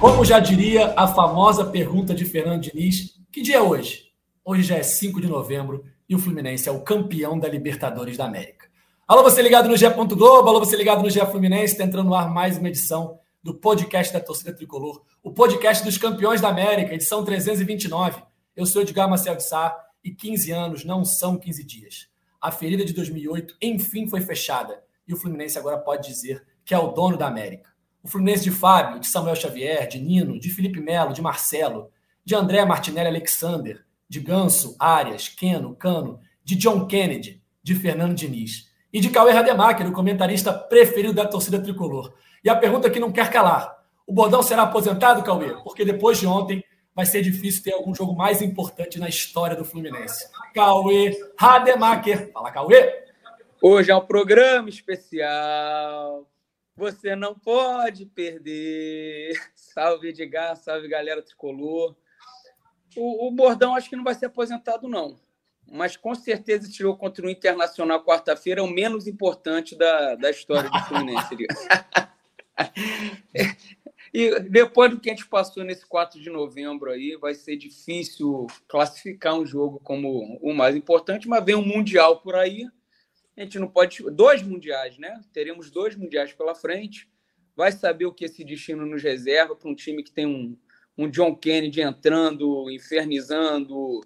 Como já diria a famosa pergunta de Fernando Diniz, que dia é hoje? Hoje já é 5 de novembro e o Fluminense é o campeão da Libertadores da América. Alô, você ligado no GE. Globo, alô, você ligado no GE Fluminense, está entrando no ar mais uma edição do podcast da torcida tricolor, o podcast dos campeões da América, edição 329. Eu sou Edgar Marcel de Sá e 15 anos não são 15 dias. A ferida de 2008 enfim foi fechada e o Fluminense agora pode dizer que é o dono da América. O Fluminense de Fábio, de Samuel Xavier, de Nino, de Felipe Melo, de Marcelo, de André Martinelli Alexander, de Ganso, Arias, Keno, Cano, de John Kennedy, de Fernando Diniz e de Cauê Rademacher, o comentarista preferido da torcida tricolor. E a pergunta que não quer calar: o Bordão será aposentado, Cauê? Porque depois de ontem vai ser difícil ter algum jogo mais importante na história do Fluminense. Cauê Rademacher. Fala, Cauê! Hoje é um programa especial você não pode perder. Salve Edgar, salve galera tricolor. O, o, Bordão acho que não vai ser aposentado, não. Mas com certeza tirou contra o Internacional quarta-feira, é o menos importante da, da história do Fluminense. e depois do que a gente passou nesse 4 de novembro aí, vai ser difícil classificar um jogo como o mais importante, mas vem um Mundial por aí a gente não pode. Dois mundiais, né? Teremos dois mundiais pela frente. Vai saber o que esse destino nos reserva para um time que tem um, um John Kennedy entrando, infernizando,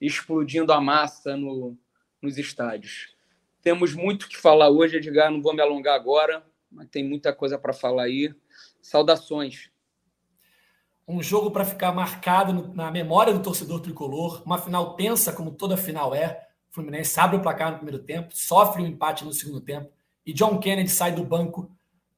explodindo a massa no, nos estádios. Temos muito que falar hoje, Edgar. Não vou me alongar agora, mas tem muita coisa para falar aí. Saudações. Um jogo para ficar marcado na memória do torcedor tricolor. Uma final tensa, como toda final é. O Fluminense abre o placar no primeiro tempo, sofre o um empate no segundo tempo e John Kennedy sai do banco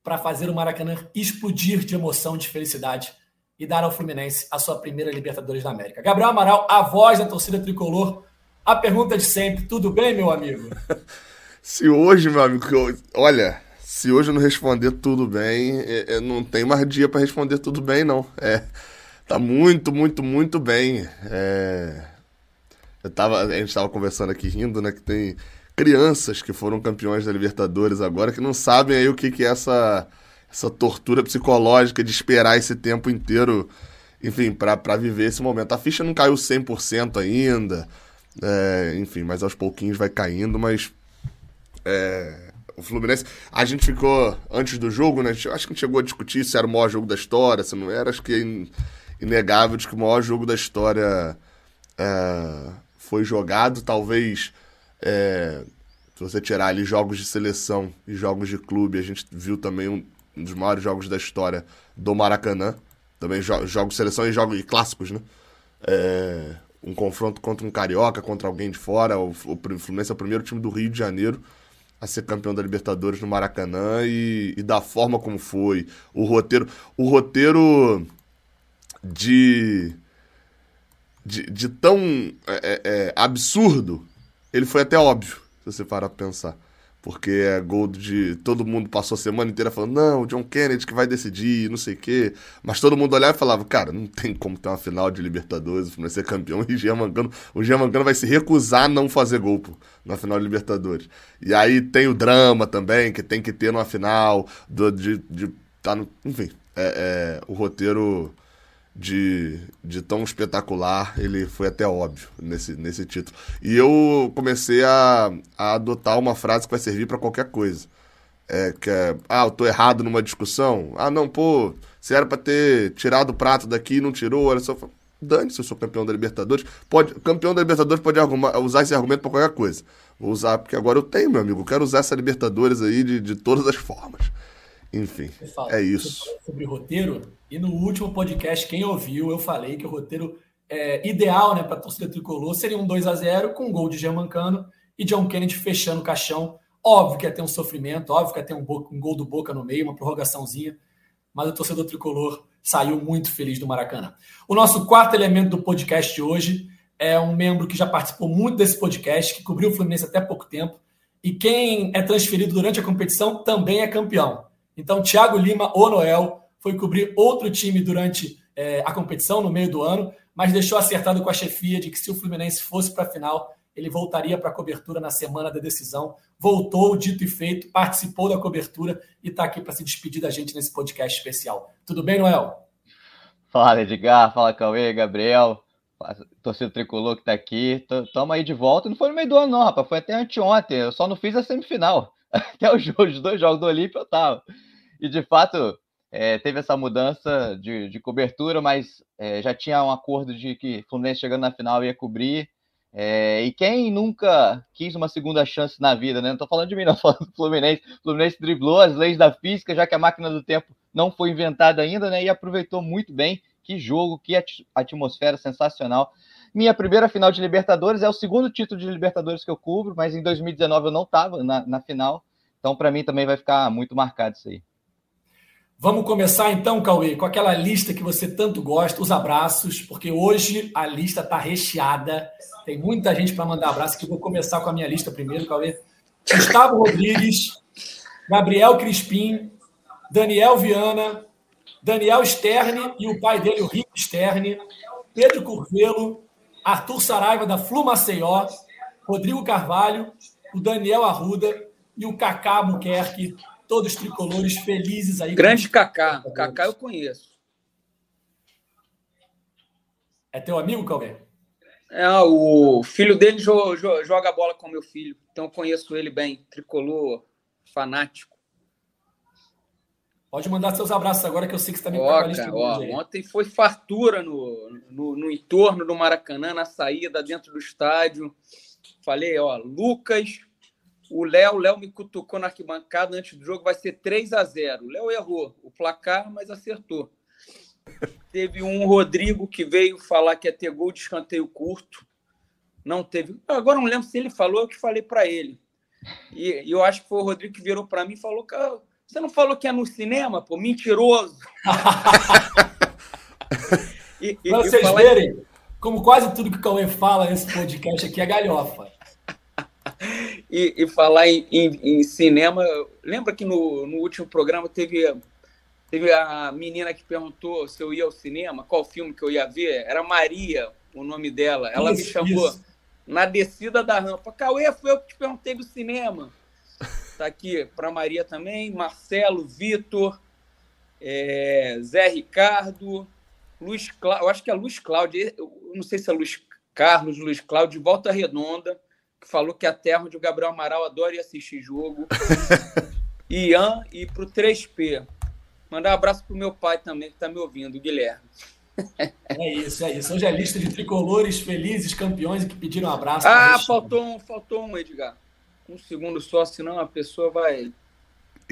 para fazer o Maracanã explodir de emoção, de felicidade e dar ao Fluminense a sua primeira Libertadores da América. Gabriel Amaral, a voz da torcida tricolor. A pergunta de sempre: tudo bem, meu amigo? se hoje, meu amigo, olha, se hoje eu não responder tudo bem, eu não tenho mais dia para responder tudo bem, não. É, tá muito, muito, muito bem. É, eu tava, a gente estava conversando aqui rindo, né? Que tem crianças que foram campeões da Libertadores agora que não sabem aí o que, que é essa, essa tortura psicológica de esperar esse tempo inteiro, enfim, para viver esse momento. A ficha não caiu 100% ainda, é, enfim, mas aos pouquinhos vai caindo, mas. É, o Fluminense. A gente ficou, antes do jogo, né? acho que a gente chegou a discutir se era o maior jogo da história, se não era. Acho que é inegável de que o maior jogo da história. É, foi jogado, talvez é, se você tirar ali jogos de seleção e jogos de clube, a gente viu também um, um dos maiores jogos da história do Maracanã, também jo jogos de seleção e jogos e clássicos, né? É, um confronto contra um carioca, contra alguém de fora, o, o Fluminense é o primeiro time do Rio de Janeiro a ser campeão da Libertadores no Maracanã e, e da forma como foi, o roteiro, o roteiro de de, de tão é, é, é, absurdo, ele foi até óbvio, se você parar pra pensar. Porque é gol de. Todo mundo passou a semana inteira falando, não, o John Kennedy que vai decidir, não sei o quê. Mas todo mundo olhava e falava, cara, não tem como ter uma final de Libertadores, o Fluminense ser campeão e o Jean Mangano. O Jean Mangano vai se recusar a não fazer gol pô, na final de Libertadores. E aí tem o drama também, que tem que ter numa final, do, de, de tá no. Enfim, é, é o roteiro de, de tão espetacular, ele foi até óbvio nesse, nesse título. E eu comecei a, a adotar uma frase que vai servir para qualquer coisa. É, que é, ah, eu tô errado numa discussão. Ah, não, pô, se era para ter tirado o prato daqui e não tirou, olha só. Dane-se, eu sou campeão da Libertadores. Pode, campeão da Libertadores pode usar esse argumento para qualquer coisa. Vou usar, porque agora eu tenho, meu amigo. Eu quero usar essa Libertadores aí de, de todas as formas. Enfim, fala, é isso. Sobre roteiro, e no último podcast, quem ouviu, eu falei que o roteiro é, ideal né, para a torcida tricolor seria um 2 a 0 com um gol de Germancano e John Kennedy fechando o caixão. Óbvio que ia ter um sofrimento, óbvio que ia ter um, um gol do Boca no meio, uma prorrogaçãozinha, mas o torcedor tricolor saiu muito feliz do Maracanã. O nosso quarto elemento do podcast de hoje é um membro que já participou muito desse podcast, que cobriu o Fluminense até pouco tempo, e quem é transferido durante a competição também é campeão. Então, Thiago Lima, o Noel, foi cobrir outro time durante é, a competição, no meio do ano, mas deixou acertado com a chefia de que se o Fluminense fosse para a final, ele voltaria para a cobertura na semana da decisão. Voltou, dito e feito, participou da cobertura e está aqui para se despedir da gente nesse podcast especial. Tudo bem, Noel? Fala, Edgar, fala, Cauê, Gabriel, torcedor tricolor que tá aqui. Tamo aí de volta. Não foi no meio do ano, não, rapaz. Foi até anteontem. Eu só não fiz a semifinal. Até os, os dois jogos do Olímpio eu tava. E de fato, é, teve essa mudança de, de cobertura, mas é, já tinha um acordo de que Fluminense chegando na final ia cobrir. É, e quem nunca quis uma segunda chance na vida, né? Não tô falando de mim, não, tô falando do Fluminense. O Fluminense driblou as leis da física, já que a máquina do tempo não foi inventada ainda, né? E aproveitou muito bem. Que jogo, que atmosfera sensacional. Minha primeira final de Libertadores é o segundo título de Libertadores que eu cubro, mas em 2019 eu não estava na, na final. Então, para mim, também vai ficar muito marcado isso aí. Vamos começar então, Cauê, com aquela lista que você tanto gosta, os abraços, porque hoje a lista está recheada. Tem muita gente para mandar abraço, que vou começar com a minha lista primeiro, Cauê. Gustavo Rodrigues, Gabriel Crispim, Daniel Viana, Daniel Sterne e o pai dele, o Rico Sterne, Pedro Curvelo, Arthur Saraiva, da Flu Maceió, Rodrigo Carvalho, o Daniel Arruda e o Cacá Buquerque, todos tricolores felizes aí. Grande Kaká. Kaká eu conheço. É teu amigo, Cauê? É, o filho dele joga bola com meu filho, então eu conheço ele bem. Tricolor, fanático. Pode mandar seus abraços agora que eu sei que você está cara, ó, Ontem foi fartura no, no, no, entorno do Maracanã, na saída, dentro do estádio. Falei, ó, Lucas, o Léo, Léo me cutucou na arquibancada antes do jogo, vai ser 3 a 0 O Léo errou o placar, mas acertou. Teve um Rodrigo que veio falar que ia ter gol de escanteio curto. Não teve. Agora não lembro se ele falou, eu que falei para ele. E, e, eu acho que foi o Rodrigo que virou para mim e falou: Você não falou que é no cinema, pô? Mentiroso. e, e, pra vocês verem, como quase tudo que o Cauê fala nesse podcast aqui é galhofa e, e, falar em, em, em, cinema, lembra que no, no último programa teve, teve a menina que perguntou se eu ia ao cinema, qual filme que eu ia ver? Era Maria, o nome dela. Ela isso, me chamou isso. na descida da rampa. Cauê, foi eu que te perguntei do cinema. Tá aqui para Maria também, Marcelo, Vitor, é, Zé Ricardo, Luiz Cláudio, eu acho que é Luiz Cláudio, não sei se é Luiz Carlos, Luiz Cláudio, de Volta Redonda que falou que é a terra onde o Gabriel Amaral adora ir assistir jogo. Ian e pro 3P. Mandar um abraço pro meu pai também, que está me ouvindo, o Guilherme. É isso, é isso. Hoje é lista de tricolores felizes, campeões que pediram um abraço. Ah, faltou um, faltou um, Edgar. Um segundo só, senão a pessoa vai.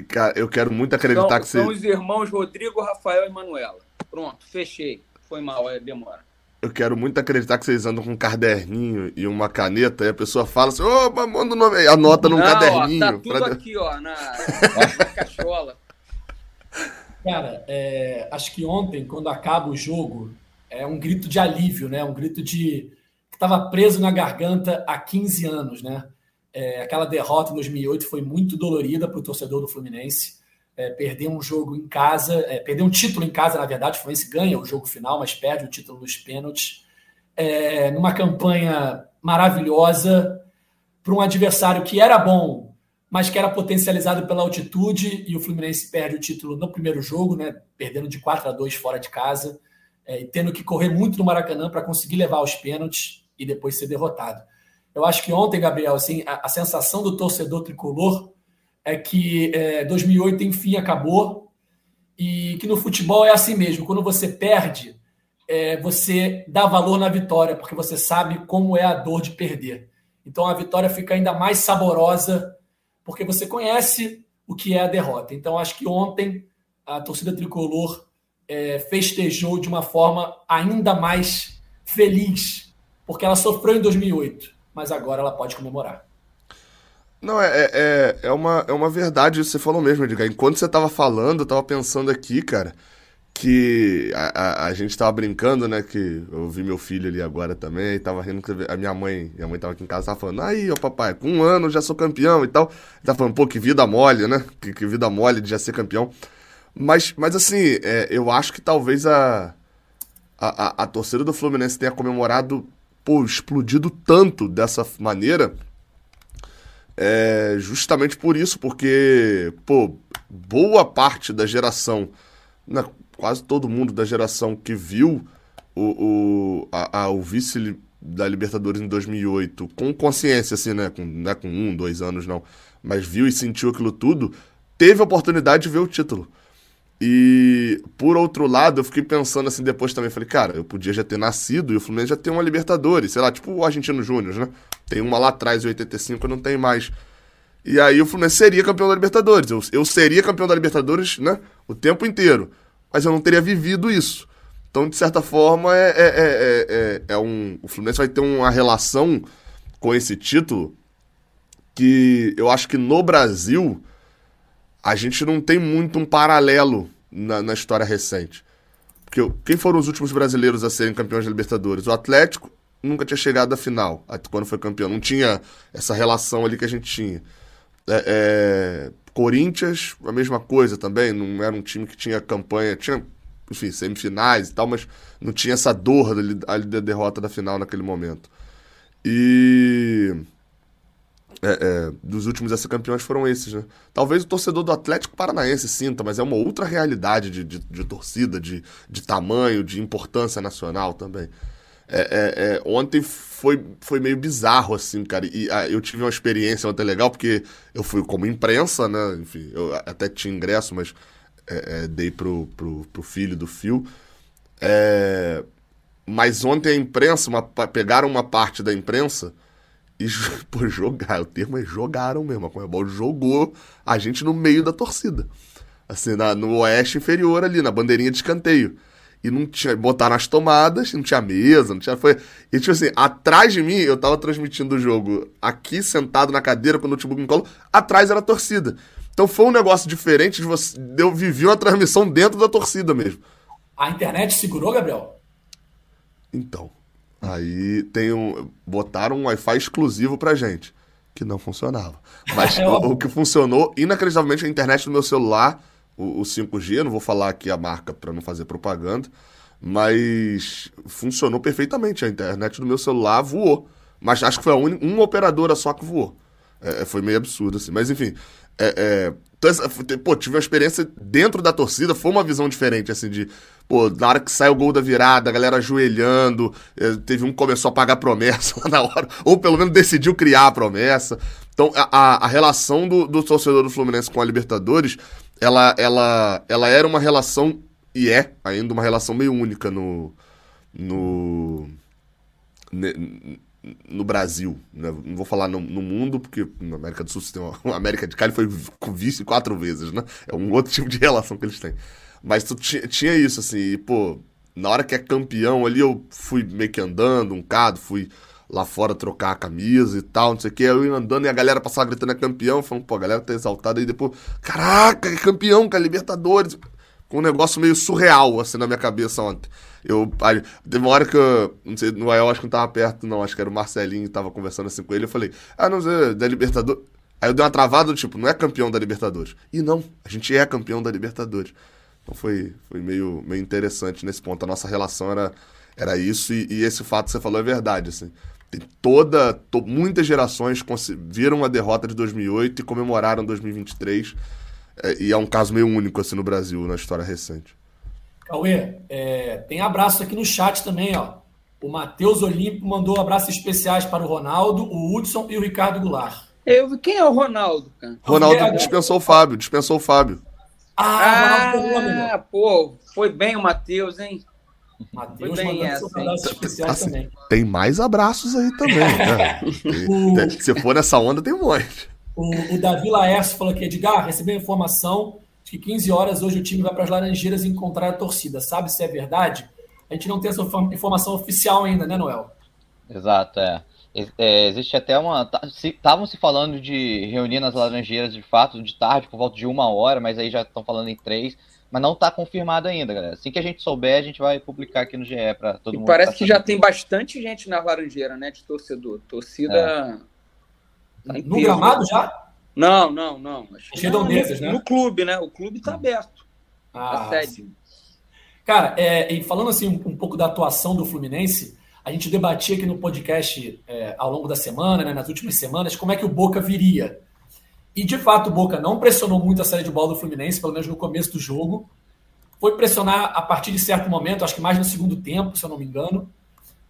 Cara, eu quero muito acreditar são, que você. São os irmãos Rodrigo, Rafael e Manuela. Pronto, fechei. Foi mal, é demora eu quero muito acreditar que vocês andam com um caderninho e uma caneta, e a pessoa fala assim, ô, manda o nome aí, anota num Não, caderninho. Ó, tá tudo pra... aqui, ó, na, na cachola. Cara, é, acho que ontem, quando acaba o jogo, é um grito de alívio, né? Um grito de que estava preso na garganta há 15 anos, né? É, aquela derrota em 2008 foi muito dolorida para o torcedor do Fluminense é, perder um jogo em casa, é, perder um título em casa, na verdade, o Fluminense ganha o jogo final, mas perde o título nos pênaltis, é, numa campanha maravilhosa para um adversário que era bom, mas que era potencializado pela altitude, e o Fluminense perde o título no primeiro jogo, né, perdendo de 4 a 2 fora de casa, é, e tendo que correr muito no Maracanã para conseguir levar os pênaltis e depois ser derrotado. Eu acho que ontem, Gabriel, assim, a, a sensação do torcedor tricolor é que é, 2008 enfim acabou e que no futebol é assim mesmo. Quando você perde, é, você dá valor na vitória, porque você sabe como é a dor de perder. Então a vitória fica ainda mais saborosa, porque você conhece o que é a derrota. Então acho que ontem a torcida tricolor é, festejou de uma forma ainda mais feliz, porque ela sofreu em 2008, mas agora ela pode comemorar. Não, é, é, é, é, uma, é uma verdade isso que você falou mesmo, Edgar. Enquanto você tava falando, eu tava pensando aqui, cara, que a, a, a, gente tava brincando, né? Que eu vi meu filho ali agora também, tava rindo que a minha mãe, minha mãe tava aqui em casa, tava falando, aí, ó papai, com um ano já sou campeão e tal. Tava falando, pô, que vida mole, né? Que, que vida mole de já ser campeão. Mas, mas assim, é, eu acho que talvez a, a, a, a torcida do Fluminense tenha comemorado, pô, explodido tanto dessa maneira é justamente por isso, porque, pô, boa parte da geração, né, quase todo mundo da geração que viu o, o, a, a, o vice da Libertadores em 2008 com consciência, assim, né? Com, não é com um, dois anos, não. Mas viu e sentiu aquilo tudo, teve a oportunidade de ver o título. E, por outro lado, eu fiquei pensando assim depois também. Falei, cara, eu podia já ter nascido e o Fluminense já tem uma Libertadores, sei lá, tipo o Argentino Júnior, né? Tem uma lá atrás, em 85, não tem mais. E aí o Fluminense seria campeão da Libertadores. Eu, eu seria campeão da Libertadores, né? O tempo inteiro. Mas eu não teria vivido isso. Então, de certa forma, é, é, é, é, é um. O Fluminense vai ter uma relação com esse título que eu acho que no Brasil a gente não tem muito um paralelo na, na história recente. Porque quem foram os últimos brasileiros a serem campeões da Libertadores? O Atlético nunca tinha chegado à final, quando foi campeão. Não tinha essa relação ali que a gente tinha. É, é, Corinthians, a mesma coisa também. Não era um time que tinha campanha. Tinha, enfim, semifinais e tal, mas não tinha essa dor da, da derrota da final naquele momento. E é, é, dos últimos a ser campeões foram esses, né? Talvez o torcedor do Atlético Paranaense sinta, mas é uma outra realidade de, de, de torcida, de, de tamanho, de importância nacional também. É, é, é, ontem foi, foi meio bizarro, assim, cara. E ah, eu tive uma experiência ontem legal, porque eu fui como imprensa, né? Enfim, eu até tinha ingresso, mas é, dei pro, pro, pro filho do Fio. mas ontem a imprensa, uma, pegaram uma parte da imprensa e por jogar, o termo é jogaram mesmo. A Comebol jogou a gente no meio da torcida. Assim, na, no oeste inferior ali, na bandeirinha de escanteio. E não tinha. Botaram as tomadas, não tinha mesa, não tinha. Foi. E tipo assim, atrás de mim, eu tava transmitindo o jogo aqui, sentado na cadeira com o notebook no colo, atrás era a torcida. Então foi um negócio diferente de você. Eu vivi uma transmissão dentro da torcida mesmo. A internet segurou, Gabriel? Então. Aí tem um, botaram um Wi-Fi exclusivo pra gente, que não funcionava. Mas é o, o, que funcionou, inacreditavelmente, a internet do meu celular, o, o 5G, eu não vou falar aqui a marca para não fazer propaganda, mas funcionou perfeitamente. A internet do meu celular voou. Mas acho que foi a única, uma operadora só que voou. É, foi meio absurdo, assim. Mas enfim, é, é, então, pô, tive uma experiência dentro da torcida, foi uma visão diferente, assim, de. Pô, na hora que sai o gol da virada, a galera ajoelhando, é, teve um que começou a pagar promessa lá na hora, ou pelo menos decidiu criar a promessa. Então, a, a relação do, do torcedor do Fluminense com a Libertadores, ela, ela, ela era uma relação, e é ainda uma relação meio única no. no no Brasil, né? não vou falar no, no, mundo, porque na América do Sul tem uma, América de Cali foi vice quatro vezes, né? É um outro tipo de relação que eles têm. Mas tu tinha isso, assim, e, pô, na hora que é campeão ali, eu fui meio que andando, um cado, fui lá fora trocar a camisa e tal, não sei o que, eu ia andando e a galera passava gritando é campeão, falando, pô, a galera tá exaltada, e depois, caraca, é campeão, cara, Libertadores, com um negócio meio surreal, assim, na minha cabeça ontem. Eu, aí, teve uma hora que eu, não sei, no Noel acho que não tava perto, não, acho que era o Marcelinho que tava conversando assim com ele, eu falei, ah, não sei, da Libertadores. Aí eu dei uma travada, tipo, não é campeão da Libertadores. E não, a gente é campeão da Libertadores. Então foi, foi meio, meio interessante nesse ponto. A nossa relação era, era isso, e, e esse fato que você falou é verdade, assim. Tem toda, to, muitas gerações viram a derrota de 2008 e comemoraram 2023. É, e é um caso meio único, assim, no Brasil, na história recente. Cauê, é, tem abraço aqui no chat também, ó. O Matheus Olímpio mandou abraços especiais para o Ronaldo, o Hudson e o Ricardo Goulart. Eu, quem é o Ronaldo, cara? Ronaldo dispensou o Fábio, dispensou o Fábio. Ah, ah pô, foi bem o Matheus, hein? Matheus mandando essa, abraços especiais assim, também. Tem mais abraços aí também, né? o... Se for nessa onda, tem um monte. O, o Davi Laércio falou aqui, Edgar, recebeu informação que 15 horas hoje o time vai para as Laranjeiras encontrar a torcida. Sabe se é verdade? A gente não tem essa informação oficial ainda, né, Noel? Exato, é. é existe até uma. Estavam se, se falando de reunir nas Laranjeiras de fato de tarde, por volta de uma hora, mas aí já estão falando em três. Mas não está confirmado ainda, galera. Assim que a gente souber, a gente vai publicar aqui no GE para todo e mundo. Parece tá que já tem bastante gente na Laranjeira, né? De torcedor. Torcida. É. Tá no gramado já? Não, não, não. As redondezas, né? No clube, né? O clube está aberto. Ah, a sede. Sim. Cara, é, e falando assim um, um, pouco da atuação do Fluminense, a gente debatia aqui no podcast é, ao longo da semana, né, nas últimas semanas, como é que o Boca viria. E de fato o Boca não pressionou muito a saída de bola do Fluminense, pelo menos no começo do jogo. foi pressionar a partir de certo momento, acho que mais no segundo tempo, se eu não me engano.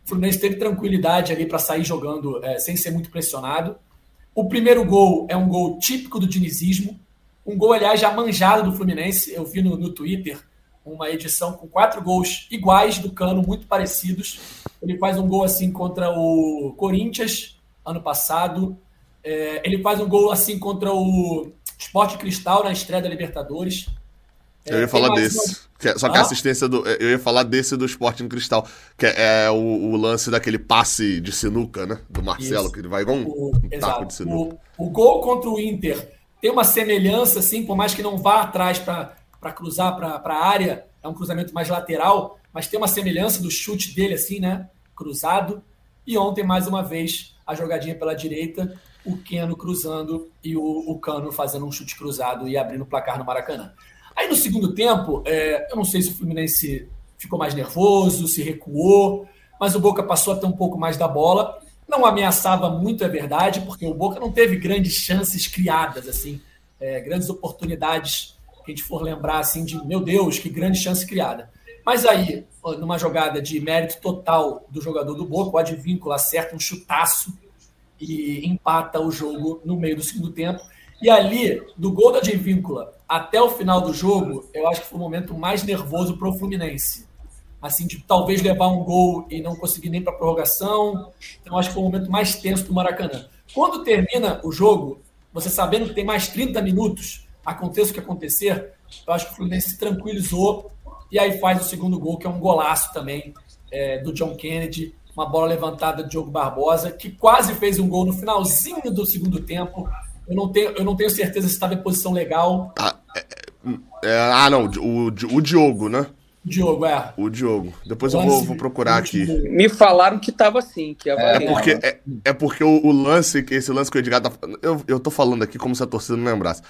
O Fluminense teve tranquilidade ali para sair jogando é, sem ser muito pressionado. O primeiro gol é um gol típico do dinizismo, um gol, aliás, já manjado do Fluminense. Eu vi no, no Twitter uma edição com quatro gols iguais do Cano, muito parecidos. Ele faz um gol assim contra o Corinthians, ano passado. É, ele faz um gol assim contra o Sport Cristal na estreia da Libertadores. É, eu ia falar desse. Uma... Que, é, só que ah? a assistência do. Eu ia falar desse do Sporting Cristal, que é, é o, o, lance daquele passe de sinuca, né? Do Marcelo, Isso. que ele vai igual um, o, um taco de sinuca. O, o, gol contra o Inter tem uma semelhança, assim, por mais que não vá atrás para cruzar para a área, é um cruzamento mais lateral, mas tem uma semelhança do chute dele, assim, né? Cruzado. E ontem, mais uma vez, a jogadinha pela direita, o Keno cruzando e o, o Cano fazendo um chute cruzado e abrindo o placar no Maracanã. Aí no segundo tempo, é, eu não sei se o Fluminense ficou mais nervoso, se recuou, mas o Boca passou a ter um pouco mais da bola. Não ameaçava muito, é verdade, porque o Boca não teve grandes chances criadas, assim, é, grandes oportunidades que a gente for lembrar assim de meu Deus, que grande chance criada. Mas aí, numa jogada de mérito total do jogador do Boca, o Advíncula acerta um chutaço e empata o jogo no meio do segundo tempo. E ali, do gol da Advíncula até o final do jogo, eu acho que foi o momento mais nervoso para o Fluminense. Assim, de talvez levar um gol e não conseguir nem para prorrogação. Então, acho que foi o momento mais tenso do Maracanã. Quando termina o jogo, você sabendo que tem mais 30 minutos, aconteça o que acontecer, eu acho que o Fluminense se tranquilizou e aí faz o segundo gol, que é um golaço também é, do John Kennedy, uma bola levantada de Diogo Barbosa, que quase fez um gol no finalzinho do segundo tempo. Eu não tenho, eu não tenho certeza se estava em posição legal. Ah, é, é, ah não, o, o Diogo, né? Diogo, é. O Diogo. Depois eu vou, vou procurar aqui. Me falaram que tava assim, que é, é porque, é, é, porque o, o, lance, esse lance que o Edgar tá eu, eu tô falando aqui como se a torcida não lembrasse.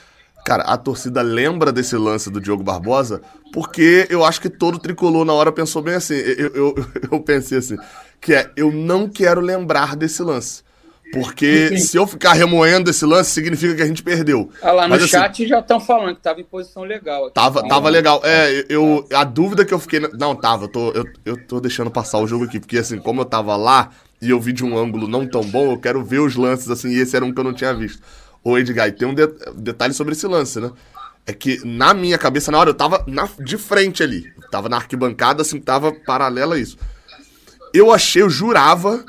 Cara, a torcida lembra desse lance do Diogo Barbosa porque eu acho que todo tricolor na hora pensou bem assim. Eu, eu, eu pensei assim, que é, eu não quero lembrar desse lance. Porque se eu ficar remoendo esse lance, significa que a gente perdeu. Ah, lá no Mas, assim, chat já estão falando que tava em posição legal. Aqui. Tava, tava legal. É, eu, a dúvida que eu fiquei. Não, tava, eu tô, eu, eu tô deixando passar o jogo aqui, porque assim, como eu tava lá e eu vi de um ângulo não tão bom, eu quero ver os lances assim, e esse era um que eu não tinha visto. Ô, Edgar, tem um de detalhe sobre esse lance, né? É que na minha cabeça, na hora, eu tava na, de frente ali. Eu tava na arquibancada, assim, tava paralela a isso. Eu achei, eu jurava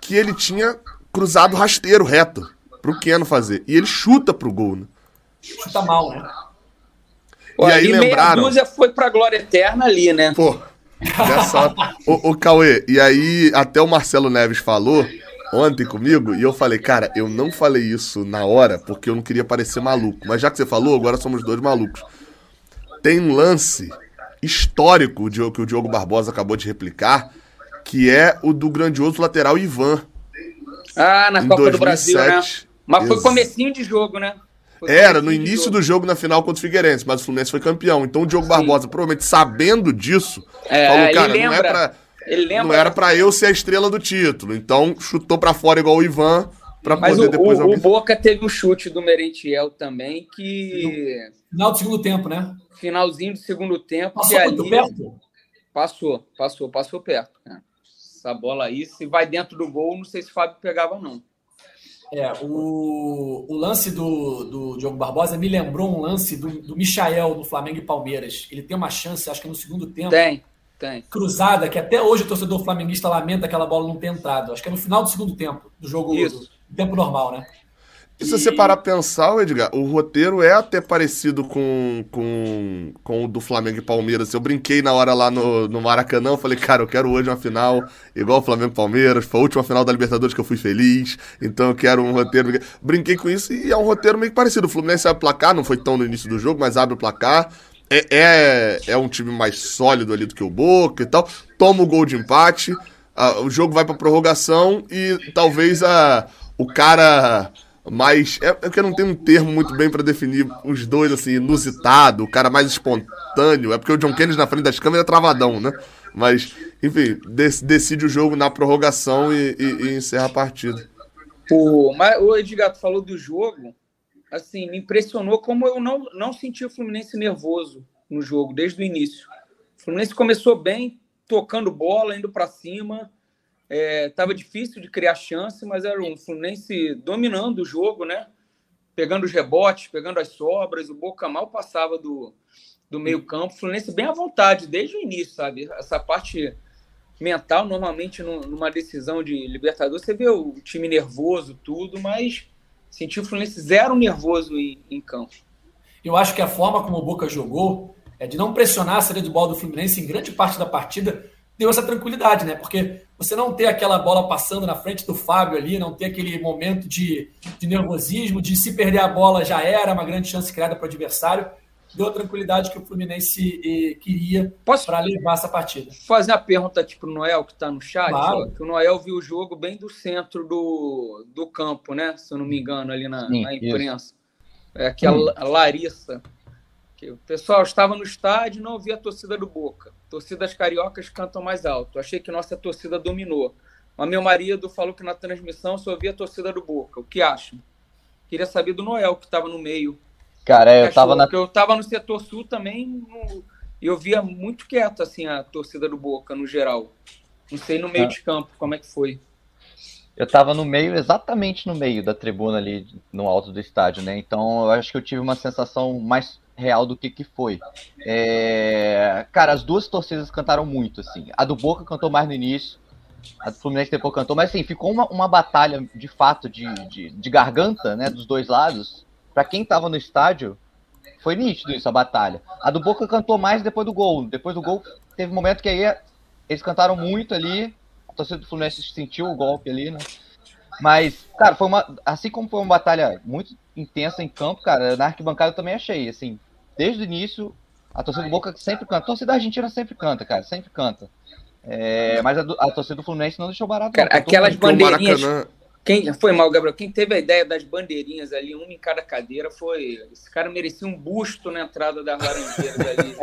que ele tinha cruzado rasteiro reto pro Keno fazer. E ele chuta pro gol, né? Chuta mal, né? Pô, e aí lembraram. Meia foi pra glória eterna ali, né? Pô. Nessa... o, o Cauê, e aí até o Marcelo Neves falou ontem comigo e eu falei, cara, eu não falei isso na hora porque eu não queria parecer maluco. Mas já que você falou, agora somos dois malucos. Tem um lance histórico que o Diogo Barbosa acabou de replicar, que é o do grandioso lateral Ivan. Ah, na Copa 2007, do Brasil, né? Mas foi comecinho de jogo, né? Era, no início do jogo na final contra o Figueirense, mas o Fluminense foi campeão. Então o Diogo Sim. Barbosa, provavelmente sabendo disso, é, falou, cara, não é pra. Lembra... Não era para eu ser a estrela do título. Então chutou para fora igual o Ivan para poder o, depois. O, alguém... o Boca teve um chute do Merentiel também que. No final do segundo tempo, né? Finalzinho do segundo tempo. Passou muito ali... perto? Passou, passou, passou perto. Essa bola aí, se vai dentro do gol, não sei se o Fábio pegava, não. É, o, o lance do, do Diogo Barbosa me lembrou um lance do, do Michael no Flamengo e Palmeiras. Ele tem uma chance, acho que no segundo tempo. Tem, tem. Cruzada, que até hoje o torcedor flamenguista lamenta aquela bola não ter entrado. Acho que é no final do segundo tempo, do jogo Isso. do tempo normal, né? E se você parar a pensar, Edgar, o roteiro é até parecido com, com, com o do Flamengo e Palmeiras. Eu brinquei na hora lá no, no Maracanã, eu falei, cara, eu quero hoje uma final igual o Flamengo e Palmeiras. Foi a última final da Libertadores que eu fui feliz, então eu quero um roteiro. Brinquei com isso e é um roteiro meio parecido. O Fluminense abre o placar, não foi tão no início do jogo, mas abre o placar. É, é, é um time mais sólido ali do que o Boca e tal. Toma o gol de empate, a, o jogo vai pra prorrogação e talvez a, o cara mais. É, é que eu não tenho um termo muito bem para definir os dois, assim, inusitado, o cara mais espontâneo. É porque o John Kennedy na frente das câmeras é travadão, né? Mas, enfim, decide o jogo na prorrogação e, e, e encerra a partida. O, mas o Edgar falou do jogo, assim, me impressionou como eu não, não senti o Fluminense nervoso no jogo, desde o início. O Fluminense começou bem, tocando bola, indo para cima. Estava é, difícil de criar chance, mas era um Fluminense dominando o jogo, né? Pegando os rebotes, pegando as sobras. O Boca mal passava do, do meio-campo. Fluminense bem à vontade desde o início, sabe? Essa parte mental, normalmente numa decisão de Libertadores, você vê o time nervoso, tudo, mas senti o Fluminense zero nervoso em, em campo. Eu acho que a forma como o Boca jogou é de não pressionar a saída de bola do Fluminense em grande parte da partida deu essa tranquilidade, né? Porque você não ter aquela bola passando na frente do Fábio ali, não ter aquele momento de, de nervosismo, de se perder a bola já era uma grande chance criada para o adversário deu a tranquilidade que o Fluminense eh, queria para levar essa partida. Fazer uma pergunta aqui para o Noel, que está no chat. Claro. que o Noel viu o jogo bem do centro do, do campo, né? Se eu não me engano, ali na, Sim, na imprensa. Isso. É aqui a, a Larissa. Que o pessoal estava no estádio não ouvia a torcida do Boca. Torcidas cariocas cantam mais alto. Achei que nossa torcida dominou. Mas meu marido falou que na transmissão só ouvia a torcida do Boca. O que acham? Queria saber do Noel, que estava no meio Cara, eu tava na. Eu tava no setor sul também e eu via muito quieto assim a torcida do Boca no geral. Não sei no meio ah. de campo como é que foi. Eu tava no meio, exatamente no meio da tribuna ali, no alto do estádio, né? Então eu acho que eu tive uma sensação mais real do que que foi. É... Cara, as duas torcidas cantaram muito, assim. A do Boca cantou mais no início, a do Fluminense depois cantou, mas assim, ficou uma, uma batalha de fato de, de, de garganta, né, dos dois lados, para quem tava no estádio, foi nítido isso, a batalha. A do Boca cantou mais depois do gol. Depois do gol, teve um momento que aí eles cantaram muito ali. A torcida do Fluminense sentiu o golpe ali, né? Mas, cara, foi uma. Assim como foi uma batalha muito intensa em campo, cara, na arquibancada eu também achei. Assim, desde o início, a torcida do Boca sempre canta. A torcida argentina sempre canta, cara, sempre canta. É, mas a, a, torcida do Fluminense não deixou barato. Cara, aquelas bandeirinhas. Quem foi mal, Gabriel? Quem teve a ideia das bandeirinhas ali, uma em cada cadeira, foi. Esse cara merecia um busto na entrada das Laranjeiras ali.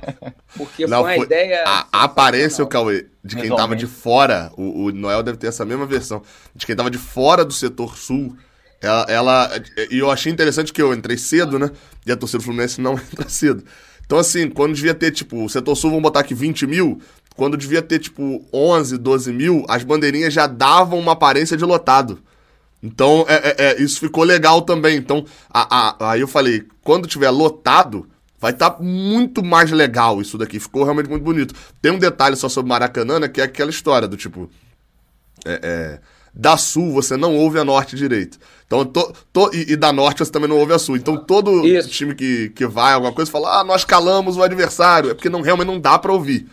Porque Não, foi uma foi... ideia. A, aparência o Cauê de quem tava de fora. O, o, Noel deve ter essa mesma versão. De quem tava de fora do setor sul. Ela, ela. E eu achei interessante que eu entrei cedo, né? E a torcida do Fluminense não entra cedo. Então, assim, quando devia ter, tipo, o setor sul, vamos botar aqui 20 mil, quando devia ter tipo 11, 12 mil, as bandeirinhas já davam uma aparência de lotado. Então, é, é, é isso ficou legal também. Então, a, a, aí eu falei, quando tiver lotado, vai estar tá muito mais legal isso daqui. Ficou realmente muito bonito. Tem um detalhe só sobre Maracanã, né, que é aquela história do tipo... É, é, da sul você não ouve a norte direito. Então, to, to, e, e, da norte você também não ouve a sul. Então, todo Isso. time que, que vai, alguma coisa, fala, ah, nós calamos o adversário. É porque não, realmente não dá para ouvir.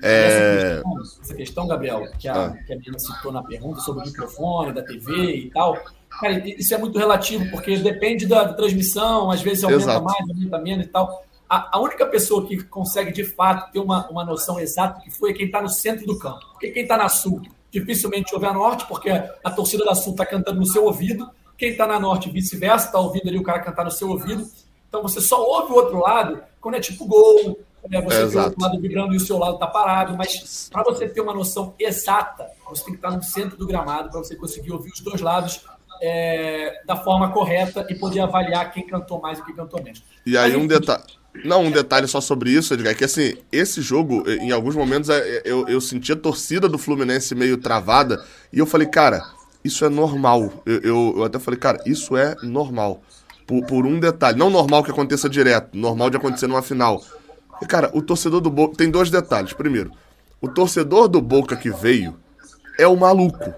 É... Essa, questão, essa, questão, Gabriel, que a, ah. que a Diana citou na pergunta sobre o microfone, da TV e tal, cara, isso é muito relativo, porque depende da, da transmissão, às vezes aumenta Exato. mais, aumenta menos e tal. A, a, única pessoa que consegue, de fato, ter uma, uma noção exata do que foi é quem está no centro do campo. Porque quem está na sul dificilmente ouve a norte, porque a torcida da sul está cantando no seu ouvido, quem está na norte vice-versa, está ouvindo ali o cara cantar no seu ouvido. Então você só ouve o outro lado quando é tipo gol, né? Você é, tem o outro lado vibrando e o seu lado está parado, mas para você ter uma noção exata, você tem que estar no centro do gramado para você conseguir ouvir os dois lados é, da forma correta e poder avaliar quem cantou mais e quem cantou menos. E aí, um detalhe. Não, um detalhe só sobre isso, Edgar, é que assim, esse jogo, em alguns momentos, é, eu, eu senti a torcida do Fluminense meio travada, e eu falei, cara, isso é normal. Eu, eu, eu até falei, cara, isso é normal. Por, por um detalhe. Não normal que aconteça direto, normal de acontecer numa final. E, cara, o torcedor do Boca. Tem dois detalhes. Primeiro, o torcedor do Boca que veio é o maluco.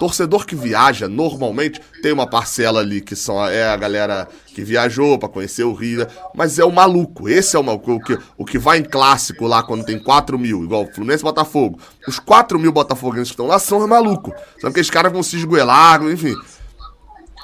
Torcedor que viaja, normalmente, tem uma parcela ali que são, é a galera que viajou para conhecer o Rio, mas é o maluco. Esse é o maluco. O que, o que vai em clássico lá quando tem 4 mil, igual Fluminense e Botafogo. Os 4 mil botafoguenses que estão lá são maluco. São aqueles caras vão se esgoelar, enfim.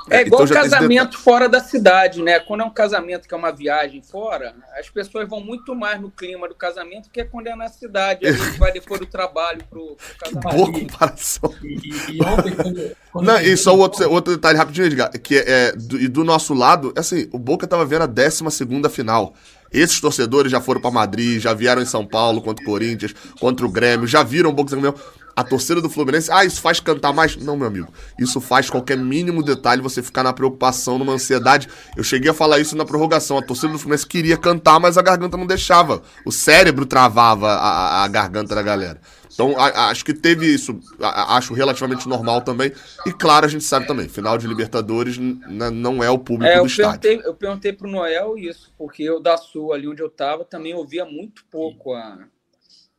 É, é igual então, casamento fora da cidade, né? Quando é um casamento que é uma viagem fora, as pessoas vão muito mais no clima do casamento que é quando é na cidade. A gente vai depois do trabalho pro, pro casamento. Boa comparação. E, e, ontem, quando, quando Não, e só outro, outro detalhe rapidinho, Edgar, que é, é do, e do nosso lado, assim, o Boca tava vendo a 12 segunda final. Esses torcedores já foram para Madrid, já vieram em São Paulo contra o Corinthians, contra o Grêmio, já viram o Boca a torcida do Fluminense, ah, isso faz cantar mais? Não, meu amigo. Isso faz qualquer mínimo detalhe você ficar na preocupação, numa ansiedade. Eu cheguei a falar isso na prorrogação. A torcida do Fluminense queria cantar, mas a garganta não deixava. O cérebro travava a, a garganta da galera. Então, a, acho que teve isso, a, acho relativamente normal também. E claro, a gente sabe também, final de Libertadores não é o público é, do estádio. Perguntei, eu perguntei pro Noel isso, porque eu da Sul, ali onde eu tava, também ouvia muito pouco a,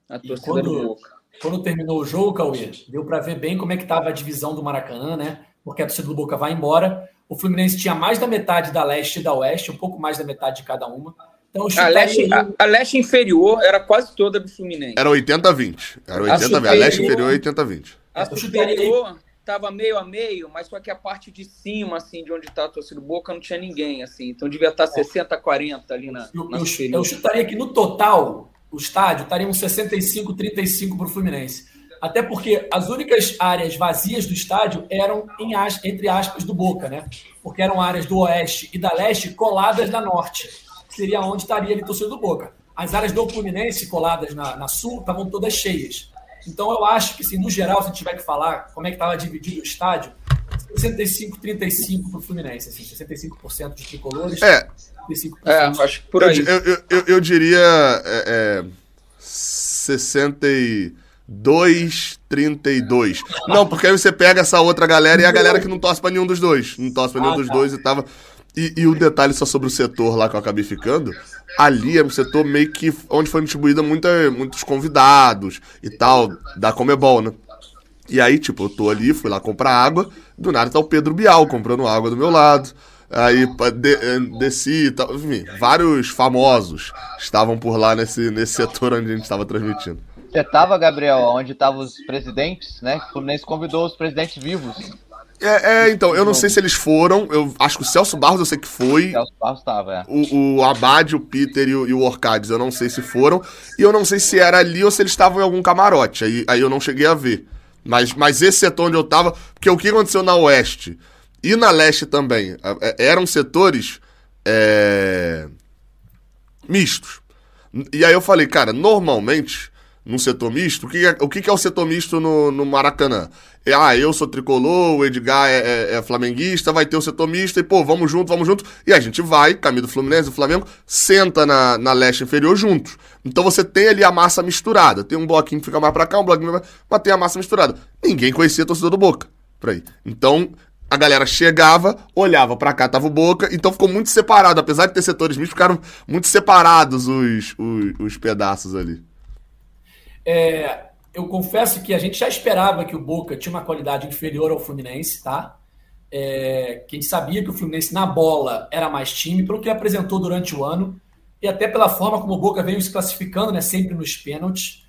a torcida quando, do Boca. Quando terminou o jogo, Cauê, deu para ver bem como é que estava a divisão do Maracanã, né? Porque a torcida do Boca vai embora. O Fluminense tinha mais da metade da leste e da oeste, um pouco mais da metade de cada uma. Então, a, leste, a, a, leste inferior era quase toda do Fluminense. Era 80-20. Era 80 a, superior, a leste inferior 80-20. A superior tava meio a meio, mas só que a parte de cima, assim, de onde tá a torcida do Boca, não tinha ninguém, assim. Então devia estar 60-40 ali na, eu, na eu, eu chutaria que no total, o estádio estaria uns 65-35 para o Fluminense. Até porque as únicas áreas vazias do estádio eram, em, entre aspas, do Boca, né? Porque eram áreas do oeste e da leste coladas na norte seria onde estaria ali torcedor do Boca. As áreas do Fluminense coladas na, na sul estavam todas cheias. Então eu acho que, assim, no geral, se tiver que falar como é que estava dividido o estádio, 65-35 para o Fluminense, assim, 65% de tricolores. É. 35%. É, acho que por aí. Eu, eu, eu, eu diria é, é, 62, 32. Não, porque aí você pega essa outra galera e a galera que não torce para nenhum dos dois. Não torce para nenhum ah, dos tá. dois e tava. E, e, o detalhe só sobre o setor lá que eu acabei ficando, ali é um setor meio que onde foi distribuída muita, muitos convidados e tal, da Comebol, né? E aí, tipo, eu tô ali, fui lá comprar água, do nada tá o Pedro Bial comprando água do meu lado. Aí de, eh, desci e tal, enfim, vários famosos estavam por lá nesse, nesse setor onde a gente estava transmitindo. Você tava, Gabriel, onde estavam os presidentes, né? O Fluminense convidou os presidentes vivos é, é, então, eu não sei se eles foram. Eu acho que o Celso Barros eu sei que foi. O Celso Barros tava, é. O, o Abad, o Peter e o, e o Orcades, eu não sei se foram. E eu não sei se era ali ou se eles estavam em algum camarote. Aí, aí eu não cheguei a ver. Mas, mas esse setor onde eu tava. Porque o que aconteceu na Oeste e na Leste também é, eram setores é, mistos. E aí eu falei, cara, normalmente num setor misto, o que é, o que é o setor misto no, no Maracanã? É, ah, eu sou tricolor, o Edgar é, é, é, flamenguista, vai ter o setor misto, e pô, vamos junto, vamos junto. E a gente vai, caminho do Fluminense, do Flamengo, senta na, na leste inferior juntos. Então você tem ali a massa misturada. Tem um bloquinho que fica mais pra cá, um bloquinho mais mas tem a massa misturada. Ninguém conhecia a torcida do Boca. Por aí. Então, a galera chegava, olhava para cá, tava o Boca, então ficou muito separado. Apesar de ter setores mistos, ficaram muito separados os, os, os pedaços ali. É, eu confesso que a gente já esperava que o Boca tinha uma qualidade inferior ao Fluminense, tá? É, que a gente sabia que o Fluminense na bola era mais time, pelo que apresentou durante o ano, e até pela forma como o Boca veio se classificando, né, sempre nos pênaltis.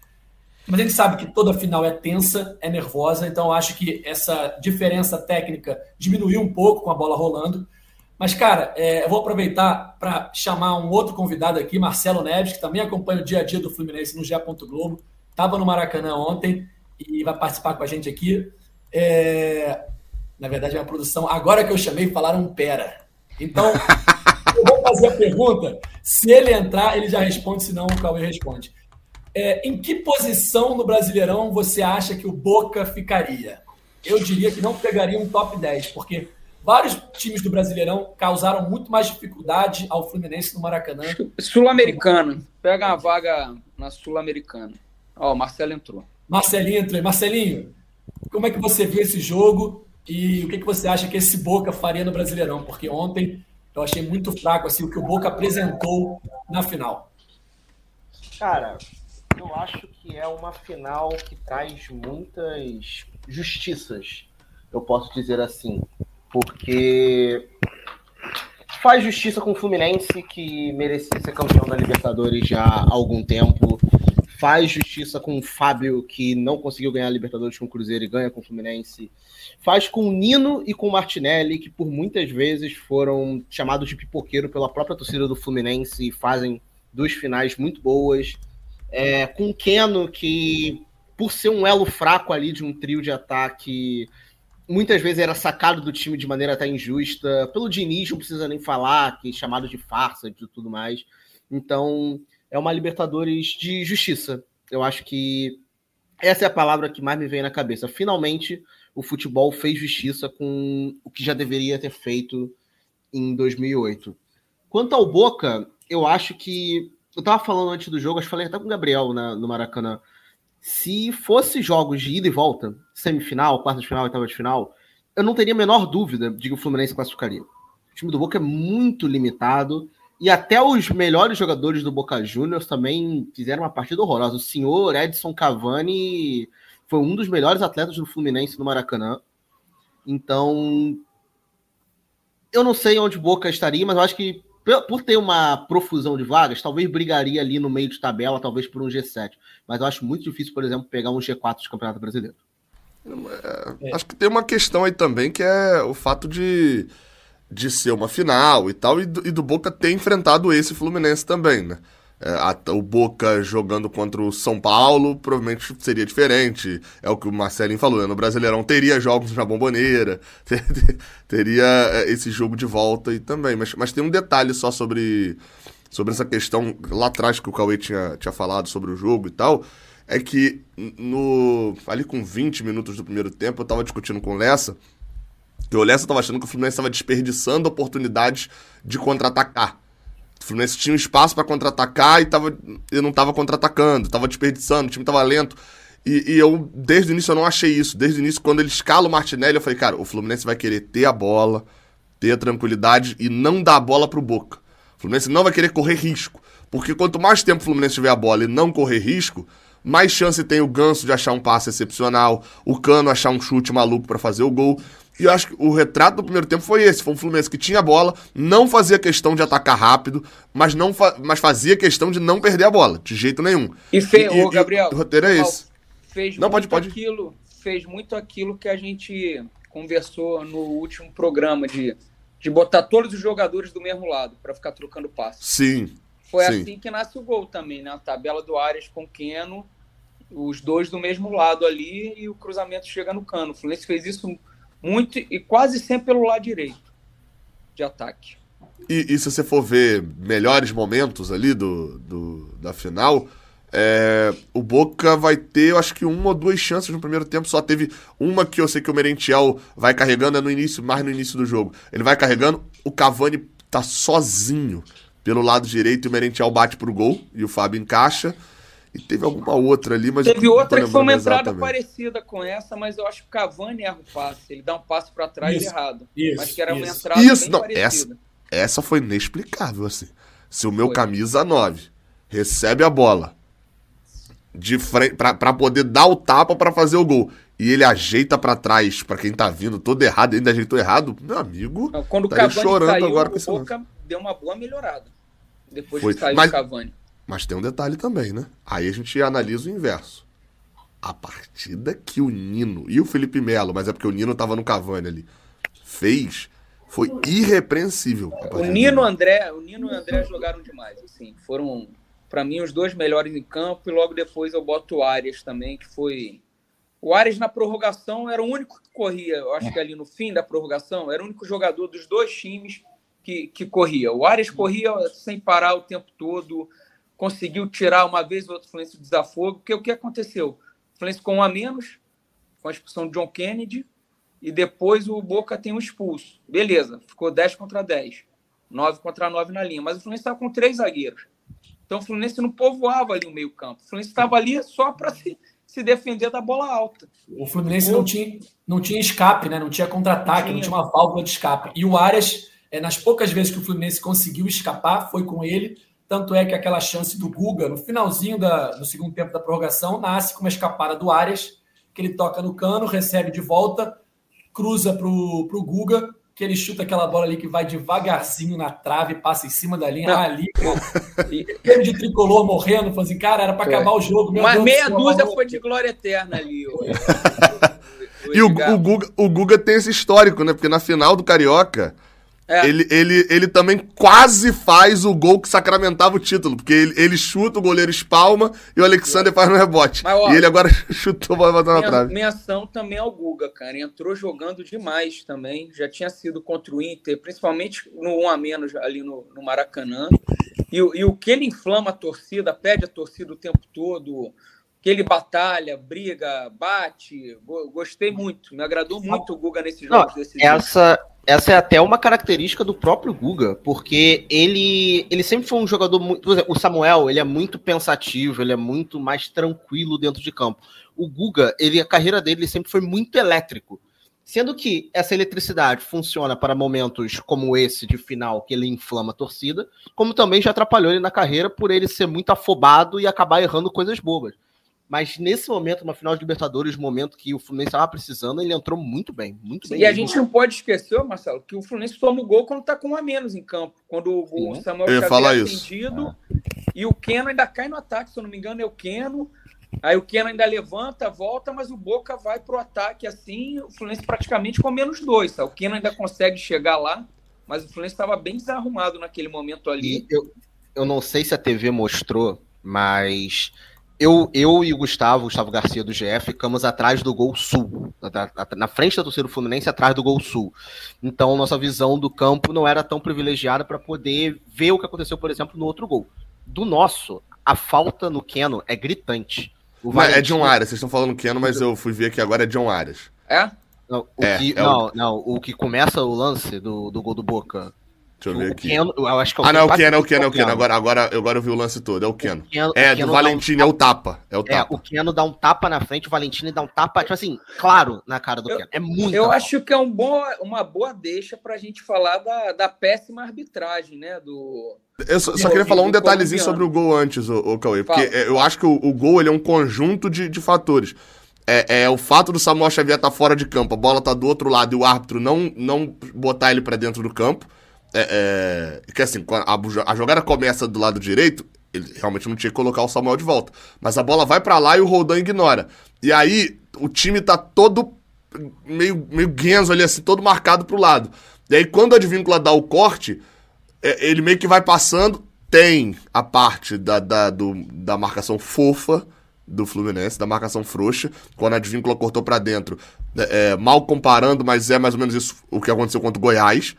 Mas a gente sabe que toda final é tensa, é nervosa, então acho que essa diferença técnica diminuiu um pouco com a bola rolando. Mas, cara, é, eu vou aproveitar para chamar um outro convidado aqui, Marcelo Neves, que também acompanha o dia a dia do Fluminense no GE. Globo estava no Maracanã ontem e vai participar com a gente aqui. É... Na verdade, é uma produção. Agora que eu chamei, falaram pera. Então, eu vou fazer a pergunta. Se ele entrar, ele já responde, senão o Cauê responde. É, em que posição no Brasileirão você acha que o Boca ficaria? Eu diria que não pegaria um top 10, porque vários times do Brasileirão causaram muito mais dificuldade ao Fluminense no Maracanã. Sul-Americano. Pega uma vaga na Sul-Americana. Ó, o Marcelo entrou. Marcelinho entrou. Marcelinho, como é que você viu esse jogo e o que, que você acha que esse Boca faria no Brasileirão? Porque ontem eu achei muito fraco assim, o que o Boca apresentou na final. Cara, eu acho que é uma final que traz muitas justiças, eu posso dizer assim, porque faz justiça com o Fluminense, que merecia ser campeão da Libertadores já há algum tempo faz justiça com o Fábio, que não conseguiu ganhar a Libertadores com o Cruzeiro e ganha com o Fluminense. Faz com o Nino e com o Martinelli, que por muitas vezes foram chamados de pipoqueiro pela própria torcida do Fluminense e fazem duas finais muito boas. É, com o Keno, que por ser um elo fraco ali de um trio de ataque, muitas vezes era sacado do time de maneira até injusta. Pelo Diniz, não precisa nem falar, que é chamado de farsa e tudo mais. Então, é uma Libertadores de justiça. Eu acho que essa é a palavra que mais me vem na cabeça. Finalmente, o futebol fez justiça com o que já deveria ter feito em 2008. Quanto ao Boca, eu acho que. Eu tava falando antes do jogo, acho que falei até com o Gabriel na, no Maracanã. Se fosse jogos de ida e volta, semifinal, quarta de final, oitava de final, eu não teria a menor dúvida de que o Fluminense classificaria. O time do Boca é muito limitado. E até os melhores jogadores do Boca Juniors também fizeram uma partida horrorosa. O senhor Edson Cavani foi um dos melhores atletas do Fluminense no Maracanã. Então, eu não sei onde Boca estaria, mas eu acho que por ter uma profusão de vagas, talvez brigaria ali no meio de tabela, talvez por um G7. Mas eu acho muito difícil, por exemplo, pegar um G4 de Campeonato Brasileiro. É, acho que tem uma questão aí também que é o fato de de ser uma final e tal, e do, e do Boca ter enfrentado esse Fluminense também, né? É, a, o Boca jogando contra o São Paulo provavelmente seria diferente. É o que o Marcelinho falou, né? No Brasileirão teria jogos na bomboneira, ter, ter, teria é, esse jogo de volta e também. Mas, mas tem um detalhe só sobre, sobre essa questão lá atrás que o Cauê tinha, tinha falado sobre o jogo e tal. É que no ali com 20 minutos do primeiro tempo, eu tava discutindo com o Lessa porque o Lessa estava achando que o Fluminense estava desperdiçando oportunidades de contra-atacar. O Fluminense tinha um espaço para contra-atacar e, e não estava contra-atacando, estava desperdiçando, o time estava lento. E, e, eu, desde o início, eu não achei isso. Desde o início, quando ele escala o Martinelli, eu falei, cara, o Fluminense vai querer ter a bola, ter a tranquilidade e não dar a bola pro Boca. O Fluminense não vai querer correr risco. Porque quanto mais tempo o Fluminense tiver a bola e não correr risco, mais chance tem o Ganso de achar um passe excepcional, o Cano achar um chute maluco para fazer o gol. E eu acho que o retrato do primeiro tempo foi esse: foi um Fluminense que tinha a bola, não fazia questão de atacar rápido, mas, não fa mas fazia questão de não perder a bola, de jeito nenhum. E, fez, e, Gabriel, o roteiro é esse. Fez não, pode, pode. Aquilo, fez muito aquilo que a gente conversou no último programa de, de botar todos os jogadores do mesmo lado para ficar trocando passos. Sim. Foi sim. assim que nasce o gol também, né? A tabela do Arias com Keno, os dois do mesmo lado ali e o cruzamento chega no cano. O Fluminense fez isso muito e quase sempre pelo lado direito de ataque. E, e se você for ver melhores momentos ali do, do da final, é, o Boca vai ter, eu acho que uma ou duas chances no primeiro tempo. Só teve uma que eu sei que o Merentiel vai carregando, é no início, mais no início do jogo. Ele vai carregando, o Cavani tá sozinho pelo lado direito e o Merentiel bate pro gol e o Fábio encaixa. E teve alguma outra ali, mas. Teve outra que foi uma entrada parecida com essa, mas eu acho que o Cavani erra o passe. Ele dá um passe para trás isso, errado. Isso, mas que era isso. uma entrada isso, bem não, parecida. Essa, essa foi inexplicável, assim. Se o meu foi. camisa 9 recebe a bola de frente para poder dar o tapa para fazer o gol e ele ajeita para trás para quem tá vindo todo errado, ainda ajeitou errado, meu amigo. Quando o Cavani chorando saiu, agora com esse Boca deu uma boa melhorada depois foi. de sair mas, o Cavani. Mas tem um detalhe também, né? Aí a gente analisa o inverso. A partida que o Nino e o Felipe Melo, mas é porque o Nino tava no Cavani ali, fez foi irrepreensível. O Nino, André, o Nino e o André jogaram demais, assim, foram para mim os dois melhores em campo e logo depois eu boto o Arias também, que foi o Arias na prorrogação era o único que corria, eu acho que ali no fim da prorrogação, era o único jogador dos dois times que, que corria. O Arias corria sem parar o tempo todo, conseguiu tirar uma vez ou outra Fluminense do desafogo, porque o que aconteceu? O Fluminense com um a menos, com a expulsão de John Kennedy, e depois o Boca tem um expulso. Beleza, ficou 10 contra 10, 9 contra 9 na linha, mas o Fluminense estava com três zagueiros. Então o Fluminense não povoava ali o meio campo. O Fluminense estava ali só para se, se defender da bola alta. O Fluminense não tinha, não tinha escape, né? não tinha contra-ataque, não tinha uma válvula de escape. E o Arias, é, nas poucas vezes que o Fluminense conseguiu escapar, foi com ele tanto é que aquela chance do Guga, no finalzinho da, do segundo tempo da prorrogação, nasce com uma escapada do Arias, que ele toca no cano, recebe de volta, cruza para o Guga, que ele chuta aquela bola ali que vai devagarzinho na trave, passa em cima da linha. Ah, ali, aquele de tricolor morrendo, falando assim, cara, era para acabar o jogo. Mas Deus meia dúzia foi de glória eterna ali. O, e o, o, Guga, o Guga tem esse histórico, né? Porque na final do Carioca é. Ele, ele, ele também quase faz o gol que sacramentava o título, porque ele, ele chuta, o goleiro espalma e o Alexander é. faz no rebote. Mas, ó, e ele agora chutou a bola na trave. Menção também ao Guga, cara. Entrou jogando demais também. Já tinha sido contra o Inter, principalmente no 1 a menos ali no, no Maracanã. E, e o que ele inflama a torcida, pede a torcida o tempo todo. que ele batalha, briga, bate. Gostei muito, me agradou muito o Guga nesses jogos. Não, essa, essa é até uma característica do próprio Guga, porque ele, ele sempre foi um jogador muito. Exemplo, o Samuel, ele é muito pensativo, ele é muito mais tranquilo dentro de campo. O Guga, ele, a carreira dele sempre foi muito elétrico. Sendo que essa eletricidade funciona para momentos como esse de final, que ele inflama a torcida, como também já atrapalhou ele na carreira por ele ser muito afobado e acabar errando coisas bobas. Mas nesse momento, uma final de Libertadores, momento que o Fluminense estava precisando, ele entrou muito bem, muito bem. E a gente não pode esquecer, Marcelo, que o Fluminense toma o gol quando está com um a menos em campo. Quando o Samuel eu Xavier é atendido e o Keno ainda cai no ataque, se eu não me engano, é o Keno. Aí o Keno ainda levanta, volta, mas o Boca vai para o ataque assim, o Fluminense praticamente com menos dois. Tá? O Keno ainda consegue chegar lá, mas o Fluminense estava bem desarrumado naquele momento ali. Eu, eu não sei se a TV mostrou, mas eu, eu e o Gustavo, Gustavo Garcia do GF, ficamos atrás do Gol Sul, na, na frente da torcida do Fluminense, atrás do Gol Sul. Então, nossa visão do campo não era tão privilegiada para poder ver o que aconteceu, por exemplo, no outro gol. Do nosso, a falta no Keno é gritante. Valentim... É John Arias, vocês estão falando Keno, mas eu fui ver aqui agora é John Arias. É? Não, o é, que, é não, o... não, o que começa o lance do, do gol do Boca Deixa eu ver aqui. Keno, eu acho que é o ah, não, é o Keno, é o Keno, é o Keno. Agora, agora, agora eu vi o lance todo, é o Keno. O Keno é, o Keno do Valentino, um... é o tapa. É o é, tapa. É, o Keno dá um tapa na frente, o Valentino dá um tapa, tipo assim, claro, na cara do eu, Keno. É muito Eu acho que é um bom, uma boa deixa pra gente falar da, da péssima arbitragem, né, do... Eu só, só queria falar um detalhezinho sobre o gol antes, o, o Cauê, porque Fala. eu acho que o, o gol ele é um conjunto de, de fatores. É, é, o fato do Samuel Xavier estar tá fora de campo, a bola tá do outro lado e o árbitro não, não botar ele para dentro do campo. É, é, que assim, a, a, jogada começa do lado direito, ele realmente não tinha que colocar o Samuel de volta. Mas a bola vai para lá e o Roldan ignora. E aí o time tá todo meio, meio guenzo ali, assim, todo marcado pro lado. E aí quando a Advíncula dá o corte, é, ele meio que vai passando. Tem a parte da, da, do, da marcação fofa do Fluminense, da marcação frouxa, quando a Advíncula cortou para dentro. É, é, mal comparando, mas é mais ou menos isso o que aconteceu contra o Goiás.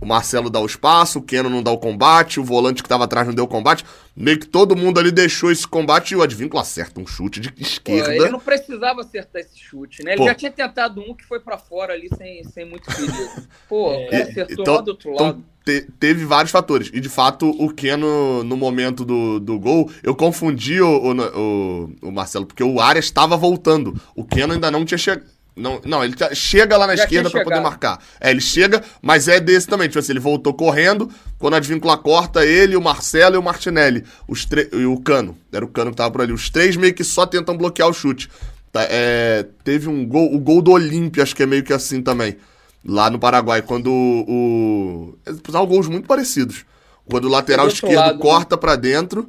O Marcelo dá o espaço, o Keno não dá o combate, o volante que estava atrás não deu o combate. Meio que todo mundo ali deixou esse combate e o Advíncula acerta um chute de esquerda. Pô, ele não precisava acertar esse chute, né? Ele Pô. já tinha tentado um que foi para fora ali sem, sem muito perigo. Pô, é. acertou então, lá do outro então, lado. Te, teve vários fatores. E de fato, o Keno, no momento do, do gol, eu confundi o, o, o, o Marcelo, porque o Arias estava voltando. O Keno ainda não tinha chegado não, não ele tá, chega lá na Já esquerda para poder marcar. É, ele chega, mas é desse também. Tipo assim, ele voltou correndo, quando a Advíncula corta, ele, o Marcelo e o Martinelli. Os e o Cano. Era o Cano que tava por ali. Os três meio que só tentam bloquear o chute. Tá, é, teve um gol, o gol do Olímpia, acho que é meio que assim também. Lá no Paraguai, quando o. São gols muito parecidos. Quando o lateral esquerdo lado, né? corta né? para dentro,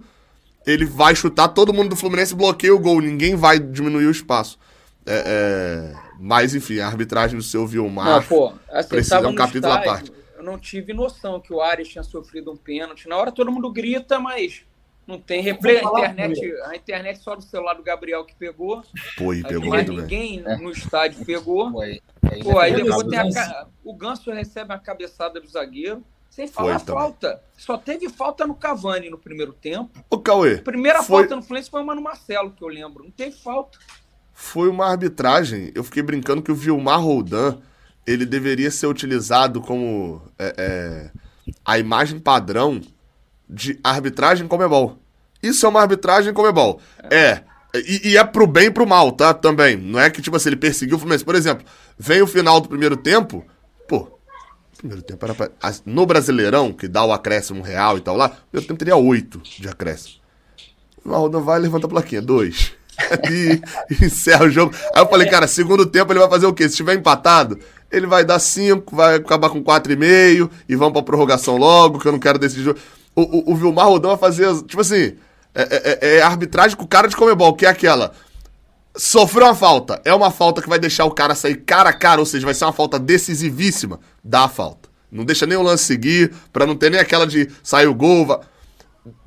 ele vai chutar, todo mundo do Fluminense bloqueia o gol, ninguém vai diminuir o espaço. É, é, mas, enfim, a arbitragem do seu Vilmar não, pô, assim, precisa um capítulo estádio, à parte. Eu não tive noção que o Ares tinha sofrido um pênalti. Na hora todo mundo grita, mas não tem replay. A internet, a internet só do celular do Gabriel que pegou. Pô, e pegou mas ninguém bem. no estádio pegou. Foi. Pô, aí depois tem a, o Ganso recebe a cabeçada do zagueiro. Sem falar foi, falta. Só teve falta no Cavani no primeiro tempo. O Cauê. A primeira foi... falta no Fluminense foi uma no Marcelo, que eu lembro. Não teve falta foi uma arbitragem. Eu fiquei brincando que o Vilmar Roldan ele deveria ser utilizado como é, é, a imagem padrão de arbitragem Comebol. Isso é uma arbitragem Comebol. É. E, e, é pro bem e pro mal, tá? Também. Não é que, tipo assim, ele perseguiu o Fluminense. Por exemplo, vem o final do primeiro tempo. Pô, primeiro tempo era pra... No Brasileirão, que dá o acréscimo real e tal lá, o primeiro tempo teria oito de acréscimo. O Roldan vai e levanta a plaquinha. Dois e encerra o jogo. Aí eu falei, cara, segundo tempo ele vai fazer o quê? Se tiver empatado, ele vai dar 5, vai acabar com 4,5 e vamos pra prorrogação logo, que eu não quero decidir jogo. O, o, o Vilmar Rodão vai fazer, tipo assim, é, é, é, é arbitragem com cara de comebol, que é aquela. Sofreu uma falta, é uma falta que vai deixar o cara sair cara a cara, ou seja, vai ser uma falta decisivíssima, dá a falta. Não deixa nem o lance seguir, pra não ter nem aquela de sair o gol.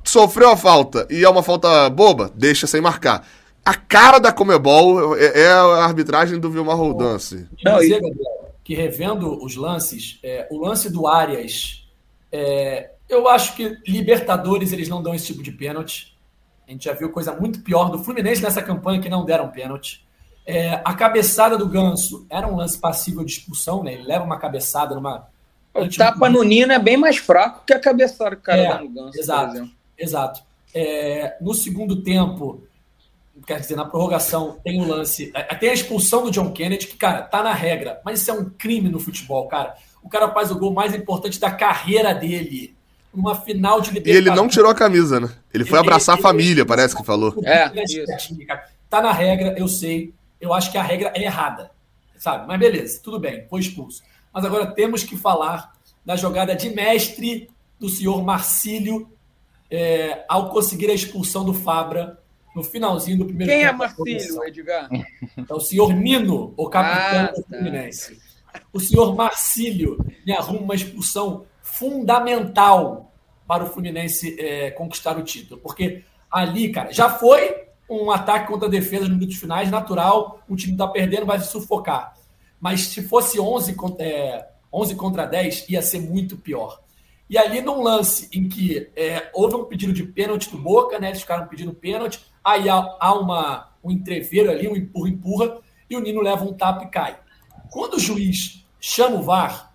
Sofreu a falta e é uma falta boba, deixa sem marcar a cara da Comebol é, é a arbitragem do Vilmar Roldance. Não, dizer, Gabriel, que revendo os lances, é, o lance do Arias, é, eu acho que Libertadores eles não dão esse tipo de pênalti. A gente já viu coisa muito pior do Fluminense nessa campanha que não deram pênalti. É, a cabeçada do Ganso era um lance passível de expulsão, né? Ele leva uma cabeçada numa. O tapa no Nino é bem mais fraco que a cabeçada que o cara É, dá no Ganso, exato. Exato. É, no segundo tempo, quer dizer, na prorrogação, tem o lance. é, Tem a expulsão do John Kennedy, que, cara, tá na regra, mas isso é um crime no futebol, cara. O cara faz o gol mais importante da carreira dele. Numa final de E Libertadores. ele não tirou a camisa, né? Ele foi Ele- abraçar a ele- família, parece que falou. É, Ele isso. Tá na regra, eu sei. Eu acho que a regra é errada. Sabe? Mas beleza, tudo bem, foi expulso. Mas agora temos que falar da jogada de mestre do senhor Marcílio é, ao conseguir a expulsão do Fabra no finalzinho do primeiro Quem é tempo da Marcílio, competição. Edgar? É o senhor Nino, o capitão Ah, do tá. Fluminense. O senhor Marcílio me arruma uma expulsão fundamental para o Fluminense é, conquistar o título. Porque ali, cara, já foi um ataque contra a defesa nos minutos finais, natural, o time está perdendo, vai se sufocar. Mas se fosse 11 contra, é, 11 contra 10, ia ser muito pior. E ali num lance em que é, houve um pedido de pênalti do Boca, né? Eles ficaram pedindo pênalti, aí há, há uma, um entreveiro ali, um empurra-empurra, e o Nino leva um tapa e cai. Quando o juiz chama o VAR,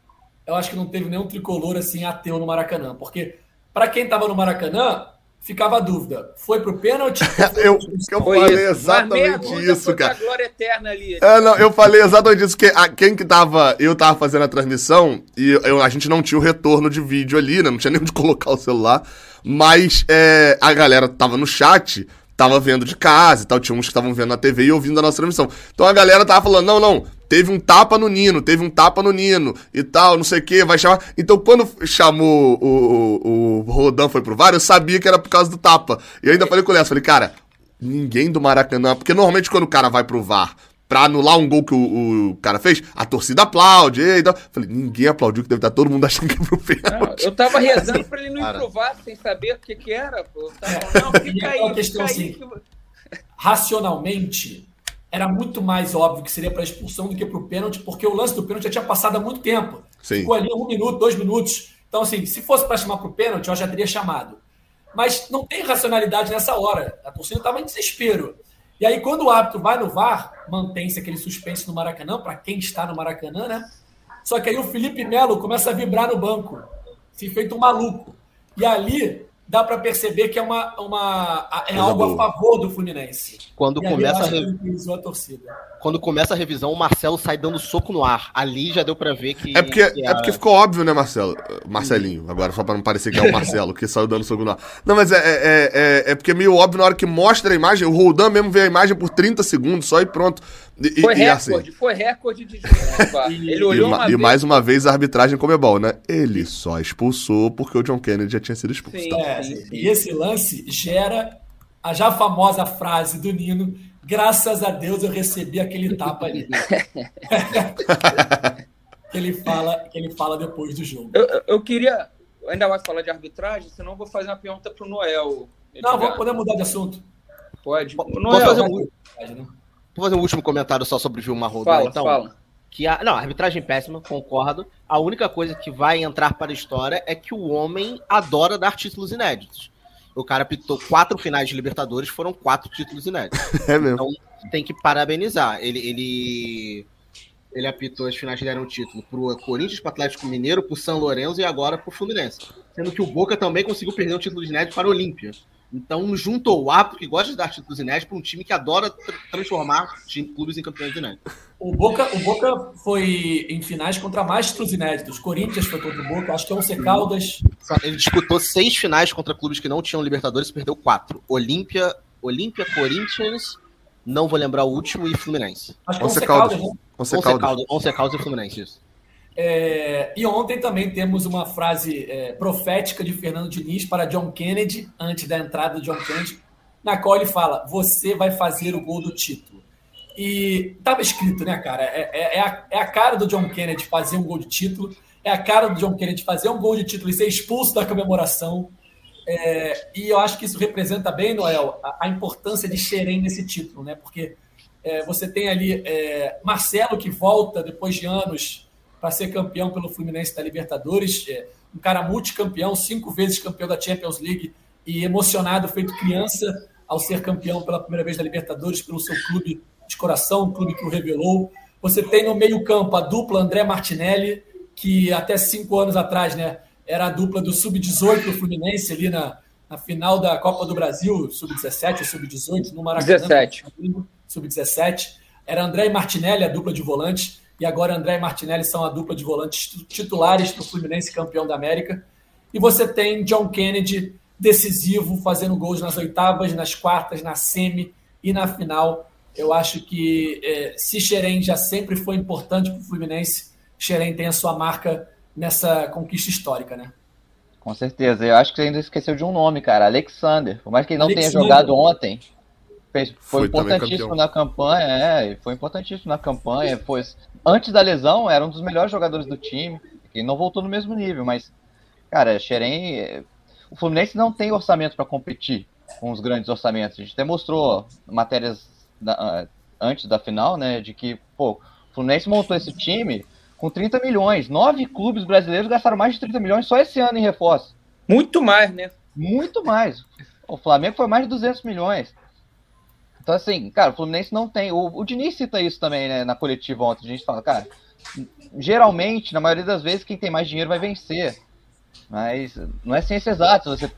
eu acho que não teve nenhum tricolor assim ateu no Maracanã, porque para quem estava no Maracanã, ficava a dúvida: foi pro pênalti? Eu, eu Foi falei isso. exatamente isso, cara. glória eterna ali. É, não, eu falei exatamente isso, que a, quem que tava. Eu tava fazendo a transmissão e eu- a gente não tinha o retorno de vídeo ali, né? Não tinha nem onde colocar o celular. Mas é, a galera tava no chat, tava vendo de casa e tal. Tinha uns que estavam vendo na TV e ouvindo a nossa transmissão. Então a galera tava falando: não, não, teve um tapa no Nino, teve um tapa no Nino e tal, não sei o que, vai chamar. Então quando chamou o, o, o Rodan foi pro VAR, eu sabia que era por causa do tapa. E eu ainda falei com o Léo, falei, cara, ninguém do Maracanã, porque normalmente quando o cara vai pro VAR pra anular um gol que o, o cara fez, a torcida aplaude e tal. Falei, ninguém aplaudiu, que deve estar todo mundo achando que é pro Não, pênalti. eu tava rezando pra ele não Cara. improvar sem saber o que que era. Pô. Tava falando, não, fica aquela aí, questão fica aí. assim, que- racionalmente, era muito mais óbvio que seria para expulsão do que para o pênalti, porque o lance do pênalti já tinha passado há muito tempo. Sim. Ficou ali um minuto, dois minutos. Então, assim, se fosse para chamar para o pênalti, eu já teria chamado. Mas não tem racionalidade nessa hora. A torcida estava em desespero. E aí, quando o árbitro vai no VAR, mantém-se aquele suspense no Maracanã, para quem está no Maracanã, né? Só que aí o Felipe Melo começa a vibrar no banco, se feito um maluco. E ali dá para perceber que é, uma, uma, é Coisa algo a boa. favor do Fluminense. Quando E começa, a re- a torcida. quando começa a revisão, o Marcelo sai dando soco no ar. Ali já deu pra ver que. É porque, que é a- porque ficou óbvio, né, Marcelo? Marcelinho, agora, só pra não parecer que é o Marcelo, que saiu dando soco no ar. Não, mas é, é, é, é porque é meio óbvio na hora que mostra a imagem, o Roldan mesmo vê a imagem por 30 segundos só e pronto. E, Foi e, e assim, recorde, foi recorde de. Ele E, olhou ma- uma e vez. mais uma vez a arbitragem comebol, né? Ele só expulsou porque o John Kennedy já tinha sido expulso. Sim. tá? É, sim, sim. E esse lance gera a já famosa frase do Nino: graças a Deus eu recebi aquele tapa ali. que, ele fala, que ele fala depois do jogo. Eu, eu- queria. Ainda vai falar de arbitragem, senão eu vou fazer uma pergunta pro Noel. Não, vamos poder mudar de assunto. Pode. Posso Noel, fazer vai- um, Né? vou fazer um último comentário só sobre o Vilmar Rodan, fala, então. fala. Que a, não, a arbitragem péssima, concordo. A única coisa que vai entrar para a história é que o homem adora dar títulos inéditos. O cara apitou quatro finais de Libertadores, foram quatro títulos inéditos. É mesmo. Então tem que parabenizar. Ele, ele, ele apitou as finais que deram título pro Corinthians, pro Atlético Mineiro, pro São Lourenço e agora pro Fluminense. Sendo que o Boca também conseguiu perder um título inédito para o Olímpia. Então juntou o árbitro que gosta de dar títulos inéditos para um time que adora tra- transformar time- clubes em campeões inéditos. O Boca, o Boca foi em finais contra mais títulos inéditos. Corinthians foi contra o Boca, acho que é 11 Caldas. Só- Ele disputou seis finais contra clubes que não tinham Libertadores e perdeu quatro. Olímpia, Olímpia, Corinthians, não vou lembrar o último, e Fluminense. Acho que é Once 11 Caldas. Caldas, né? Caldas, Caldas e Fluminense, isso. É, e ontem também temos uma frase é, profética de Fernando Diniz para John Kennedy, antes da entrada do John Kennedy, na qual ele fala: Você vai fazer o gol do título. E estava escrito, né, cara? É, é- é a, é a cara do John Kennedy fazer um gol de título, é a cara do John Kennedy fazer um gol de título e ser expulso da comemoração. É, e eu acho que isso representa bem, Noel, a, a importância de Xerém nesse título, né? Porque você tem ali Marcelo que volta depois de anos para ser campeão pelo Fluminense da Libertadores, é, um cara multicampeão, cinco vezes campeão da Champions League e emocionado, feito criança ao ser campeão pela primeira vez da Libertadores pelo seu clube de coração, um clube que o revelou. Você tem no meio-campo a dupla André Martinelli, que até cinco anos atrás né, era a dupla do Sub-18 do Fluminense, ali na, na final da Copa do Brasil, Sub-17 ou Sub-18, no Maracanã. 17. Sub-17. Era André e Martinelli, a dupla de volantes, e agora André e Martinelli são a dupla de volantes titulares para o Fluminense campeão da América. E você tem John Kennedy, decisivo, fazendo gols nas oitavas, nas quartas, na semi e na final. Eu acho que é, se Xerém já sempre foi importante para o Fluminense, Xerém tem a sua marca nessa conquista histórica, né? Com certeza. Eu acho que você ainda esqueceu de um nome, cara. Alexander. Por mais que ele não Alexander. tenha jogado ontem, fez, foi, Foi também importantíssimo na campanha. É, foi importantíssimo na campanha. Foi, antes da lesão, era um dos melhores jogadores do time. Ele não voltou no mesmo nível, mas, cara, Xerém. é, O Fluminense não tem orçamento para competir com os grandes orçamentos. A gente até mostrou matérias da- ah, antes da final, né? De que, pô, o Fluminense montou esse time com 30 milhões. Nove clubes brasileiros gastaram mais de 30 milhões só esse ano em reforço. Muito mais, né? Muito mais. O Flamengo foi mais de 200 milhões. Então, assim, cara, o Fluminense não tem. O, o Diniz cita isso também, né, na coletiva ontem. A gente fala, cara, geralmente, na maioria das vezes, quem tem mais dinheiro vai vencer. Mas não é ciência exata. Você,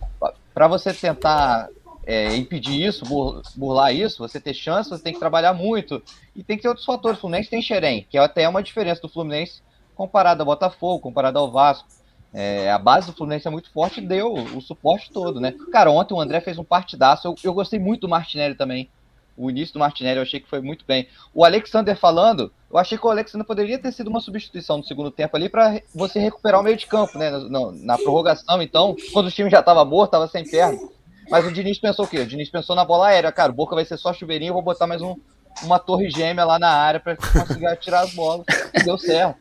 para você tentar é, impedir isso, bur- burlar isso, você ter chance, você tem que trabalhar muito. E tem que ter outros fatores. O Fluminense tem Xerém, que é até uma diferença do Fluminense comparado ao Botafogo, comparado ao Vasco. É, a base do Fluminense é muito forte e deu o suporte todo, né? Cara, ontem o André fez um partidaço. Eu, eu gostei muito do Martinelli também. O início do Martinelli eu achei que foi muito bem. O Alexander falando, eu achei que o Alexander poderia ter sido uma substituição no segundo tempo ali para você recuperar o meio de campo, né? Na, na prorrogação, então, quando o time já estava morto, estava sem perna. Mas o Diniz pensou o quê? O Diniz pensou na bola aérea, cara. O Boca vai ser só chuveirinho, eu vou botar mais um, uma torre gêmea lá na área para conseguir atirar as bolas. Deu certo.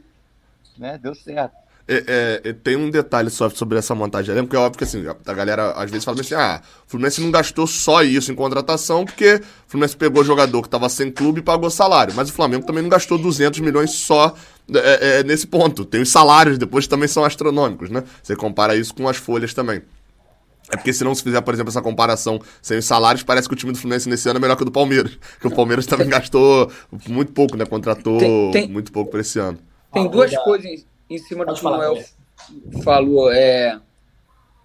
Né? Deu certo. É, é, é, tem um detalhe só sobre essa montagem. Lembra que é óbvio que assim, a galera às vezes fala assim: ah, o Fluminense não gastou só isso em contratação, porque o Fluminense pegou jogador que estava sem clube e pagou salário. Mas o Flamengo também não gastou 200 milhões só é, é, nesse ponto. Tem os salários depois que também são astronômicos, né? Você compara isso com as folhas também. É porque se não se fizer, por exemplo, essa comparação sem os salários, parece que o time do Fluminense nesse ano é melhor que o do Palmeiras. Porque o Palmeiras também gastou muito pouco, né? Contratou Tem- tem- muito pouco para esse ano. Tem duas coisas em, cima do Pode que o Noel falou. É,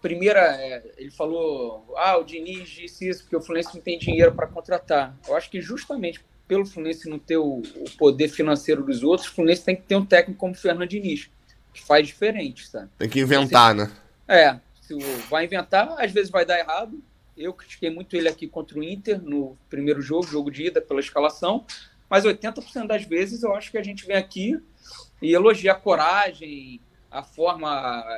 primeira, é, ele falou: ah, o Diniz disse isso porque o Fluminense não tem dinheiro para contratar. Eu acho que justamente pelo Fluminense não ter o, o poder financeiro dos outros, o Fluminense tem que ter um técnico como o Fernando Diniz, que faz diferente, sabe? Tem que inventar, né? É, se vai inventar, às vezes vai dar errado. Eu critiquei muito ele aqui contra o Inter no primeiro jogo, jogo de ida, pela escalação. Mas 80% das vezes eu acho que a gente vem aqui e elogia a coragem, a forma.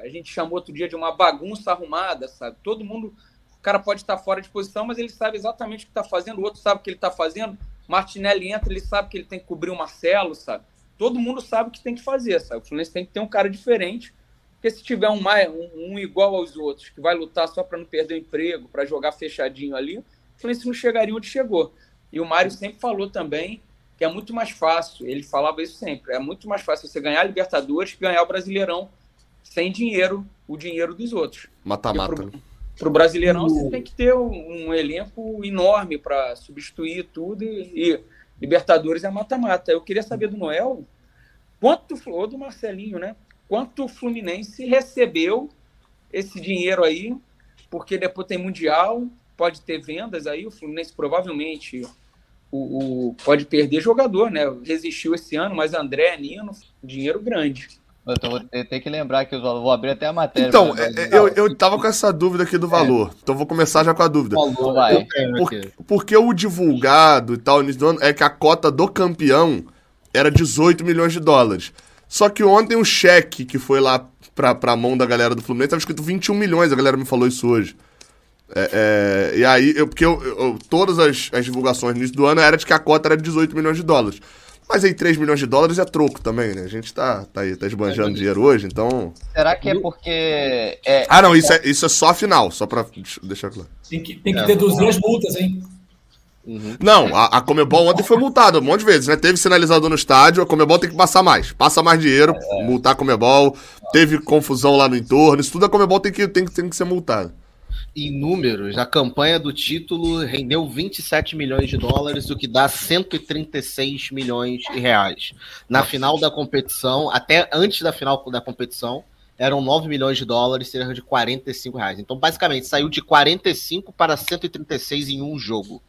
A gente chamou outro dia de uma bagunça arrumada, sabe? Todo mundo. O cara pode estar fora de posição, mas ele sabe exatamente o que está fazendo, o outro sabe o que ele está fazendo. Martinelli entra, ele sabe que ele tem que cobrir o Marcelo, sabe? Todo mundo sabe o que tem que fazer, sabe? O Fluminense tem que ter um cara diferente. Porque se tiver um, um, um igual aos outros, que vai lutar só para não perder o emprego, para jogar fechadinho ali, o Fluminense não chegaria onde chegou. E o Mário sempre falou também que é muito mais fácil, ele falava isso sempre, é muito mais fácil você ganhar a Libertadores que ganhar o Brasileirão sem dinheiro, o dinheiro dos outros. Mata-mata. né? Para o Brasileirão, você tem que ter um, um elenco enorme para substituir tudo e, e Libertadores é mata-mata. Eu queria saber do Noel quanto, ou do Marcelinho, né? Quanto o Fluminense recebeu esse dinheiro aí, porque depois tem Mundial, pode ter vendas aí, o Fluminense provavelmente o, o- pode perder jogador, né? Resistiu esse ano, mas André, Nino, dinheiro grande. Eu tô- vou ter que lembrar que eu vou abrir até a matéria. Então, é- é, eu, eu tava com essa dúvida aqui do valor. Então vou começar já com a dúvida. Falou, Vai. eu tenho Por- aqui. porque o divulgado e tal, início do ano, é que a cota do campeão era 18 milhões de dólares. Só que ontem o cheque que foi lá pra, pra mão da galera do Fluminense tava escrito 21 milhões, a galera me falou isso hoje. É, é, e aí, eu, porque eu, eu- todas as, as divulgações no início do ano era de que a cota era de 18 milhões de dólares. Mas aí 3 milhões de dólares é troco também, né? A gente tá, tá aí, tá esbanjando dinheiro hoje, então. Será que é porque. É, Ah, não, isso é, isso é só a final, só pra deixa- deixar claro. Tem que, tem que É. deduzir as multas, hein? Não, a, a Comebol ontem foi multada um monte de vezes, né? Teve sinalizador no estádio, a Comebol tem que passar mais. Passa mais dinheiro, multar a Comebol. Teve confusão lá no entorno, isso tudo a Comebol tem que, tem, que- tem que ser multada. Em números, a campanha do título rendeu 27 milhões de dólares, o que dá 136 milhões de reais. Na final da competição, até antes da final da competição, eram 9 milhões de dólares, cerca de 45 reais. Então, basicamente, saiu de 45 para 136 em um jogo.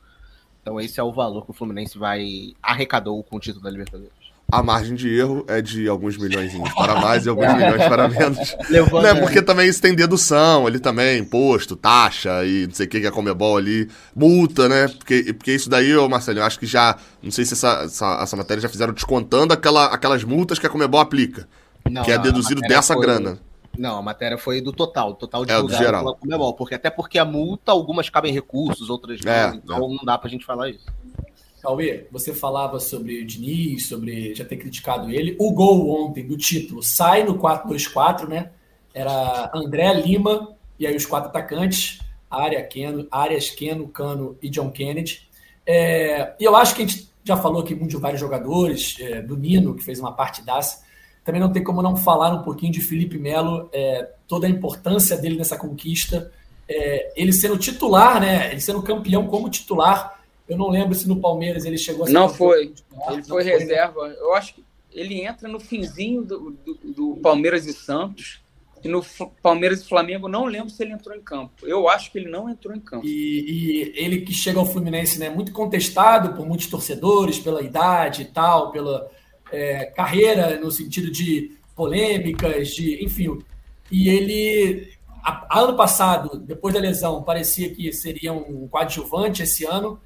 Então, esse é o valor que o Fluminense vai arrecadou com o título da Libertadores a margem de erro é de alguns milhões para mais e alguns milhões para menos. Levando, né? Porque também isso tem dedução ali também, imposto, taxa e não sei o que que é Comebol ali, multa, né? Porque, porque isso daí, ô Marcelo, eu acho que já, não sei se essa, essa, essa matéria já fizeram descontando aquela, aquelas multas que a Comebol aplica, não, que é deduzido dessa foi... grana. Não, a matéria foi do total, total de é, pela Comebol, porque até porque a multa, algumas cabem recursos, outras não, é, então é. não dá pra gente falar isso. Cauê, você falava sobre o Diniz, sobre já ter criticado ele. O gol ontem do título sai no 4-2-4, né? Era André Lima e aí os quatro atacantes, Área, Keno, Arias, Keno, Cano e John Kennedy. É, e eu acho que a gente já falou aqui muito de vários jogadores, é, do Nino, que fez uma partidaça. Também não tem como não falar um pouquinho de Felipe Melo, é, toda a importância dele nessa conquista. É, ele sendo titular, né? Ele sendo campeão como titular eu não lembro se no Palmeiras ele chegou a ser. Não foi. Ele foi né? reserva. Eu acho que ele entra no finzinho do, do, do, Palmeiras e Santos. E no Palmeiras e Flamengo, não lembro se ele entrou em campo. Eu acho que ele não entrou em campo. E, e ele que chega ao Fluminense, né, muito contestado por muitos torcedores, pela idade e tal, pela é, carreira no sentido de polêmicas, de enfim. E ele, ano passado, depois da lesão, parecia que seria um coadjuvante esse ano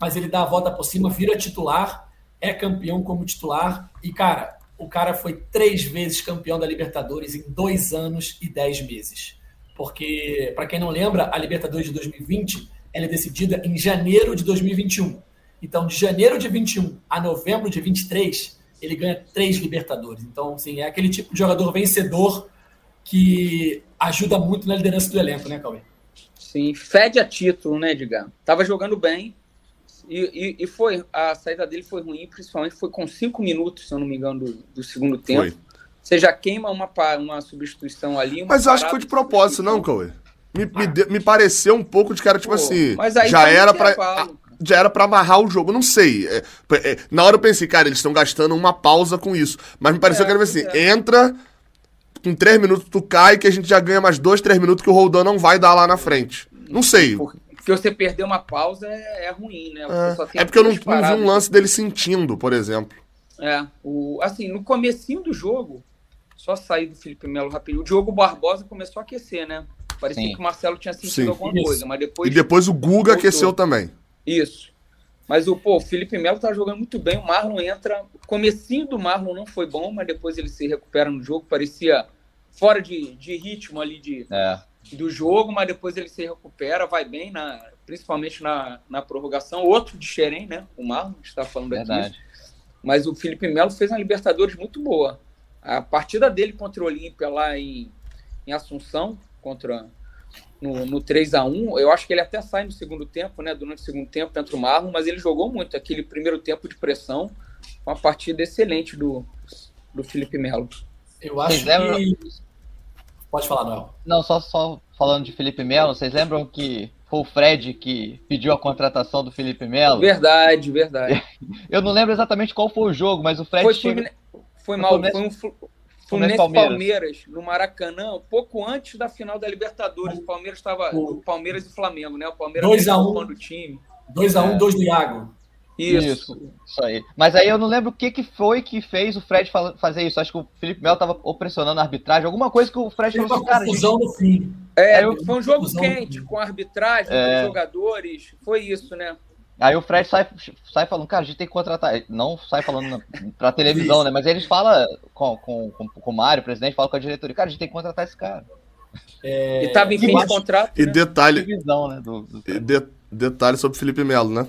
mas ele dá a volta por cima, vira titular, é campeão como titular. E, cara, o cara foi três vezes campeão da Libertadores em dois anos e dez meses. Porque, para quem não lembra, a Libertadores de 2020 ela é decidida em janeiro de 2021. Então, de janeiro de 21 a novembro de 23, ele ganha três Libertadores. Então, assim, é aquele tipo de jogador vencedor que ajuda muito na liderança do elenco, né, Cauê? Sim, fede a título, né, Edgar? Tava jogando bem, e, e, e, foi, a saída dele foi ruim, principalmente foi com cinco minutos, se eu não me engano, do, do segundo tempo. Foi. Você já queima uma, uma substituição ali. Uma mas eu acho que foi de propósito, não, Cauê? Me, me, me, pareceu um pouco de cara, tipo Pô, assim. já tá era pra. já era para amarrar o jogo, não sei. É, é, na hora eu pensei, cara, eles estão gastando uma pausa com isso. Mas me pareceu é, que era assim: é. entra, com três minutos tu cai, que a gente já ganha mais dois, três minutos que o Roldan não vai dar lá na frente. Não sei. Por, porque você perder uma pausa é, é ruim, né? É, é porque eu não, não, vi um lance dele sentindo, por exemplo. É, o, assim, no comecinho do jogo, só sair do Felipe Melo rapidinho, o Diogo Barbosa começou a aquecer, né? Parecia Sim. que o Marcelo tinha sentido Sim. alguma Isso. coisa, mas depois... E depois o Guga voltou. aqueceu também. Isso. Mas o, pô, o Felipe Melo tá jogando muito bem, o Marlon entra... O comecinho do Marlon não foi bom, mas depois ele se recupera no jogo, parecia fora de, de ritmo ali de... É do jogo, mas depois ele se recupera, vai bem, na, principalmente na, na prorrogação. Outro de Xerém, né? O Marlon está falando Verdade. aqui. Mas o Felipe Melo fez uma Libertadores muito boa. A partida dele contra o Olímpia lá em, em Assunção, contra no, no 3 a 1 eu acho que ele até sai no segundo tempo, né? Durante o segundo tempo contra o Marlon, mas ele jogou muito aquele primeiro tempo de pressão. Uma partida excelente do, do Felipe Melo. Eu acho que Pode falar, Noel. Não, só, só falando de Felipe Melo, vocês lembram que foi o Fred que pediu a contratação do Felipe Melo? Verdade, verdade. Eu não lembro exatamente qual foi o jogo, mas o Fred. Foi, chegou... foi mal, Fluminense... foi um Fluminense Palmeiras. Palmeiras. no Maracanã, pouco antes da final da Libertadores. O Palmeiras estava. O Palmeiras e Flamengo, né? O Palmeiras 2x1 um, do time. 2x1, 2 um, do Iago. Isso. isso. Isso, aí. Mas aí eu não lembro o que, que foi que fez o Fred fazer isso. Acho que o Felipe Melo tava opressionando a arbitragem, alguma coisa que o Fred falou assim, cara. Confusão gente... no fim. É, eu... foi um jogo quente com a arbitragem, é... com os jogadores. Foi isso, né? Aí o Fred sai, sai falando, cara, a gente tem que contratar. Não sai falando na, pra televisão, né? Mas eles falam com, com, com, com o Mário, o presidente, fala com a diretoria, cara, a gente tem que contratar esse cara. É... E tava em fim de contrato. E né? detalhe. né, do, do... De, detalhe sobre o Felipe Melo, né?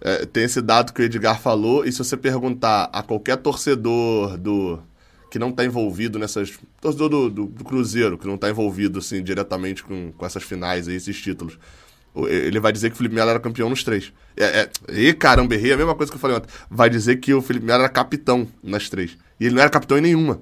É, tem esse dado que o Edgar falou, e se você perguntar a qualquer torcedor do que não está envolvido nessas. Torcedor do, do, do, Cruzeiro, que não está envolvido assim, diretamente com, com essas finais aí, esses títulos. Ele vai dizer que o Felipe Melo era campeão nos três. É, é, e caramba, errei a mesma coisa que eu falei ontem. Vai dizer que o Felipe Melo era capitão nas três. E ele não era capitão em nenhuma.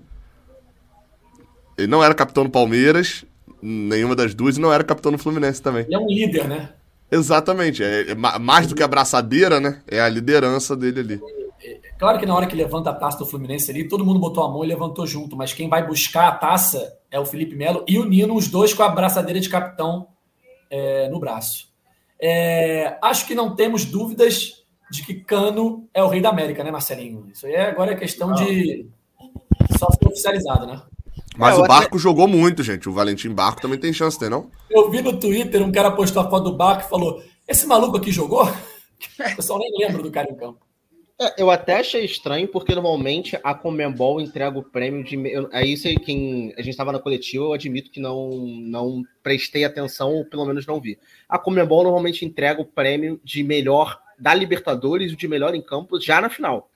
Ele não era capitão no Palmeiras, nenhuma das duas e não era capitão do Fluminense também. Ele é um líder, né? Exatamente. É, é mais do que a braçadeira, né? É a liderança dele ali. Claro que na hora que levanta a taça do Fluminense ali, todo mundo botou a mão e levantou junto, mas quem vai buscar a taça é o Felipe Melo e o Nino, os dois com a braçadeira de capitão é, no braço. É, acho que não temos dúvidas de que Cano é o rei da América, né, Marcelinho? Isso aí é, agora é questão de só ser oficializado, né? Mas é, o Barco até... jogou muito, gente. O Valentim Barco também tem chance, tem não? Eu vi no Twitter um cara postou a foto do Barco e falou: Esse maluco aqui jogou? O pessoal nem lembra do cara em campo. É, eu até achei estranho, porque normalmente a Comembol entrega o prêmio de. Aí isso aí, quem a gente estava na coletiva, eu admito que não, não prestei atenção, ou pelo menos não vi. A Comembol normalmente entrega o prêmio de melhor da Libertadores e de melhor em campo já na final.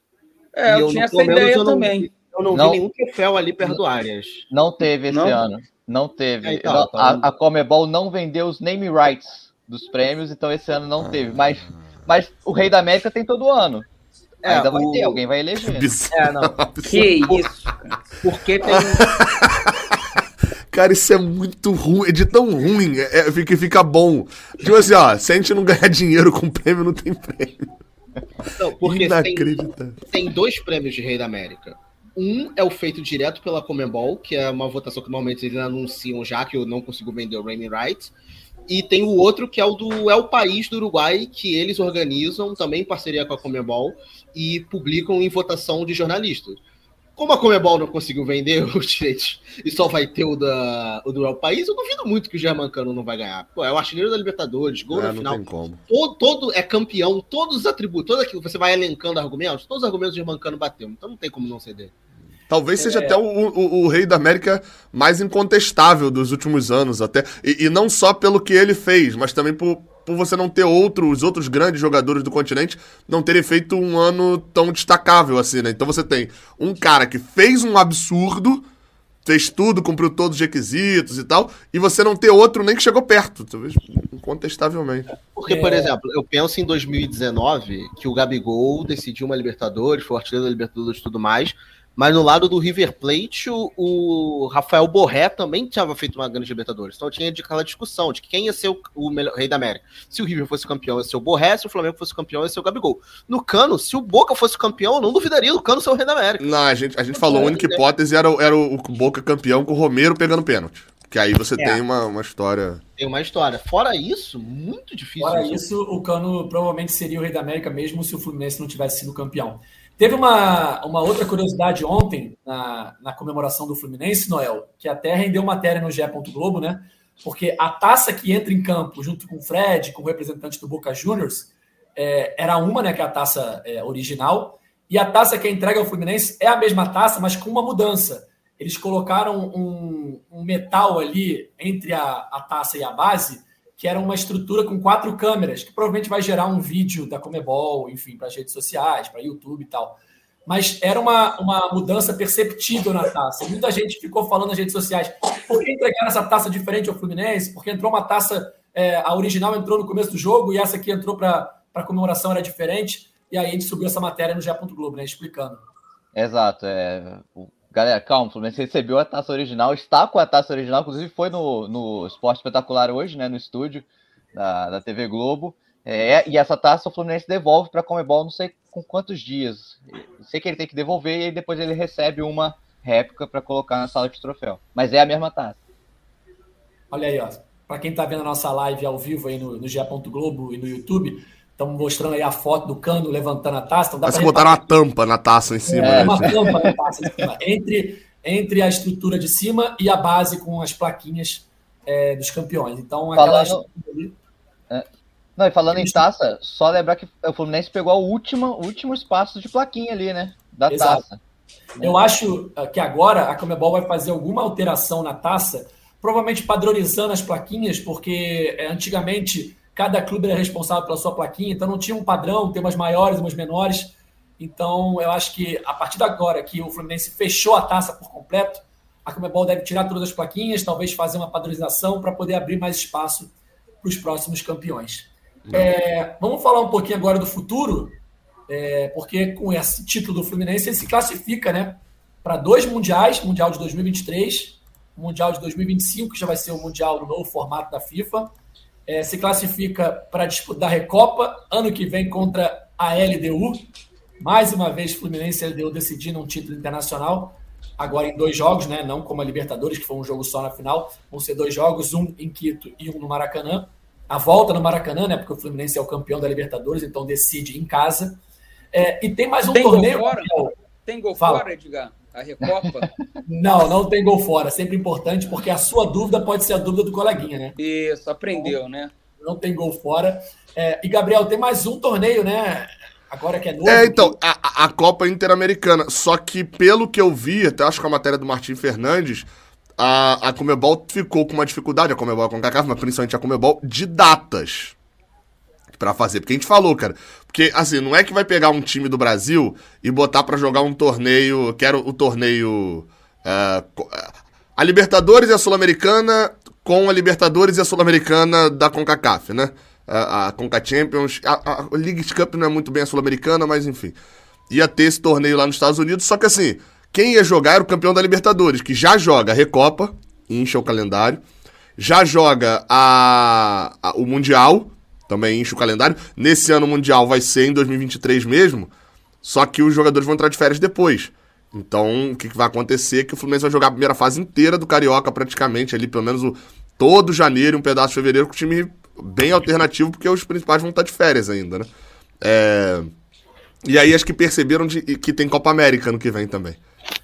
É, eu, eu tinha essa ideia eu também. Eu não, não, vi nenhum troféu ali perto do Arias. Não teve esse não? ano. Não teve. É, então, a, a Comebol não vendeu os name rights dos prêmios, então esse ano não teve. Mas, mas o Rei da América tem todo ano. É, Ainda vai o... ter, alguém vai eleger. É, não. que isso, Porque tem. Cara, isso é muito ruim, é de tão ruim é, é, que fica bom. Tipo assim, ó, se a gente não ganhar dinheiro com prêmio, não tem prêmio. Não, porque tem, tem dois prêmios de Rei da América. Um é o feito direto pela Comembol, que é uma votação que normalmente eles anunciam já, que eu não consigo vender o Rainy Right. E tem o outro que é o do É o País do Uruguai, que eles organizam também em parceria com a Comebol e publicam em votação de jornalistas. Como a Comebol não conseguiu vender os direitos e só vai ter o, da, o do El País, eu duvido muito que o Germancano não vai ganhar. Pô, é o artilheiro da Libertadores, gol é, no final. Todo, todo, é campeão, todos os atributos, todo aquilo, você vai elencando argumentos, todos os argumentos o Germancano bateu. Então não tem como não ceder. Talvez seja é. até o, o, o, rei da América mais incontestável dos últimos anos, até. E, e, não só pelo que ele fez, mas também por, por você não ter outros, outros grandes jogadores do continente não terem feito um ano tão destacável assim, né? Então você tem um cara que fez um absurdo, fez tudo, cumpriu todos os requisitos e tal, e você não ter outro nem que chegou perto, talvez incontestavelmente. Porque, por é. exemplo, eu penso em 2019 que o Gabigol decidiu uma Libertadores, foi o artilheiro da Libertadores e tudo mais mas no lado do River Plate, o, o Rafael Borré também tinha feito uma grande Libertadores. Então tinha aquela discussão de quem ia ser o, o melhor, rei da América. Se o River fosse campeão, ia ser o Borré. Se o Flamengo fosse campeão, ia ser o Gabigol. No Cano, se o Boca fosse campeão, eu não duvidaria do Cano ser o rei da América. Não, a gente, a gente falou, a única hipótese era, era o Boca campeão com o Romero pegando pênalti. Que aí você é. tem uma, uma história. Tem uma história. Fora isso, muito difícil. Fora isso, o Cano provavelmente seria o rei da América mesmo se o Fluminense não tivesse sido campeão. Teve uma, uma outra curiosidade ontem, na, na comemoração do Fluminense, Noel, que até rendeu matéria no GE. Globo, né? Porque a taça que entra em campo junto com o Fred, com o representante do Boca Juniors, é, era uma, né? Que é a taça é, original. E a taça que é entregue ao Fluminense é a mesma taça, mas com uma mudança. Eles colocaram um, um metal ali entre a, a taça e a base que era uma estrutura com quatro câmeras, que provavelmente vai gerar um vídeo da Comebol, enfim, para as redes sociais, para YouTube e tal. Mas era uma, uma mudança perceptível na taça. Muita gente ficou falando nas redes sociais: por que entregaram essa taça diferente ao Fluminense? Porque entrou uma taça, é, a original entrou no começo do jogo e essa aqui entrou para a comemoração, era diferente. E aí a gente subiu essa matéria no. Globo, né? Explicando. Exato. É, Galera, calma, o Fluminense recebeu a taça original, está com a taça original, inclusive foi no, no Esporte Espetacular hoje, né, no estúdio da, da TV Globo. É, e essa taça o Fluminense devolve para a Comebol, não sei com quantos dias. Sei que ele tem que devolver e depois ele recebe uma réplica para colocar na sala de troféu. Mas é a mesma taça. Olha aí, ó. Para quem está vendo a nossa live ao vivo aí no, no. Globo e no YouTube, Estamos mostrando aí a foto do Cano levantando a taça. Então dá Parece que botaram uma tampa na taça em cima. É, né? uma tampa na taça em cima. Entre, entre a estrutura de cima e a base com as plaquinhas é, dos campeões. Então, falando, ali... é. Não, e falando em taça, só lembrar que o Fluminense pegou o último, o último espaço de plaquinha ali, né? Da Exato. taça. Eu acho é, que agora a Comebol vai fazer alguma alteração na taça, provavelmente padronizando as plaquinhas, porque é, antigamente cada clube era responsável pela sua plaquinha, então não tinha um padrão, tem umas maiores, umas menores. Então, eu acho que a partir de agora que o Fluminense fechou a taça por completo, a Comebol deve tirar todas as plaquinhas, talvez fazer uma padronização para poder abrir mais espaço para os próximos campeões. É, vamos falar um pouquinho agora do futuro, é, porque com esse título do Fluminense ele se classifica né, para dois mundiais, Mundial de 2023, o Mundial de 2025, que já vai ser o Mundial no novo formato da FIFA. É, se classifica para disputar a Recopa, ano que vem contra a LDU. Mais uma vez, Fluminense e LDU decidindo um título internacional. Agora em dois jogos, né? não como a Libertadores, que foi um jogo só na final. Vão ser dois jogos, um em Quito e um no Maracanã. A volta no Maracanã, né? Porque o Fluminense é o campeão da Libertadores, então decide em casa. É, e tem mais um tem torneio. Gol fora? Tem gol Fala. fora, Edgar? A Recopa? não, não tem gol fora. Sempre importante, porque a sua dúvida pode ser a dúvida do coleguinha, né? Isso, aprendeu, então, né? Não tem gol fora. É, e, Gabriel, tem mais um torneio, né? Agora que é novo. É, então, a, a Copa Interamericana. Só que, pelo que eu vi, até acho que a matéria do Martim Fernandes, a, a Comebol ficou com uma dificuldade, a Comebol com a CACAF, mas principalmente a Comebol, de datas para fazer. Porque a gente falou, cara. Porque, assim, não é que vai pegar um time do Brasil e botar para jogar um torneio. Quero o torneio. Uh, a Libertadores e a Sul-Americana com a Libertadores e a Sul-Americana da CONCACAF, né? A, a CONCA Champions. A, a League Cup não é muito bem a Sul-Americana, mas enfim. Ia ter esse torneio lá nos Estados Unidos, só que assim, quem ia jogar era o campeão da Libertadores, que já joga a Recopa, incha o calendário, já joga a, a o Mundial, também enche o calendário. Nesse ano mundial vai ser em 2023 mesmo, só que os jogadores vão entrar de férias depois. Então, o que, que vai acontecer é que o Fluminense vai jogar a primeira fase inteira do Carioca, praticamente, ali, pelo menos o, todo janeiro e um pedaço de fevereiro, com o time bem alternativo, porque os principais vão estar de férias ainda, né? É... E aí acho que perceberam de, que tem Copa América no que vem também.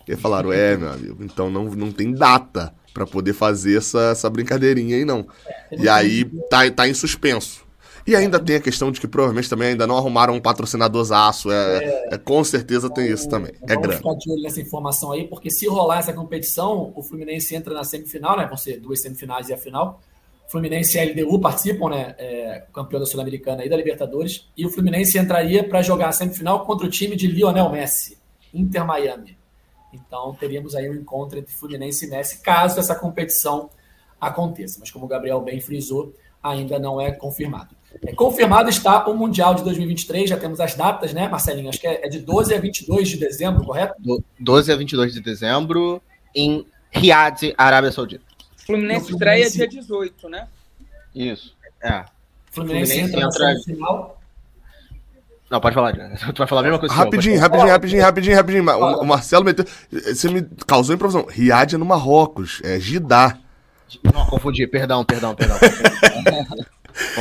E falaram, é, meu amigo, então não, não tem data para poder fazer essa, essa brincadeirinha aí, não. E aí tá, tá em suspenso. E ainda tem a questão de que provavelmente também ainda não arrumaram um patrocinadorzaço. É, é, é com certeza tem isso também. É Vamos grande. ficar de olho nessa informação aí, porque se rolar essa competição, o Fluminense entra na semifinal, né? Vão ser duas semifinais e a final. Fluminense e a LDU participam, né? É, campeão da Sul-Americana e da Libertadores. E o Fluminense entraria para jogar a semifinal contra o time de Lionel Messi, Inter Miami. Então teríamos aí um encontro entre Fluminense e Messi, caso essa competição aconteça. Mas como o Gabriel bem frisou, ainda não é confirmado. É, confirmado está o Mundial de 2023, já temos as datas, né, Marcelinho? Acho que é, é de 12 a 22 de dezembro, correto? 12 a 22 de dezembro em Riad, Arábia Saudita. Fluminense, estreia dia 18, né? Isso. É. Fluminense, Fluminense entra, entra... final. Não, pode falar, Tu vai falar a mesma coisa. Rapidinho, rapidinho, rapidinho, rapidinho, rapidinho. O, o Marcelo meteu. Você me causou impressão. Riad é no Marrocos, é Gidá. Não, confundi, perdão, perdão, perdão.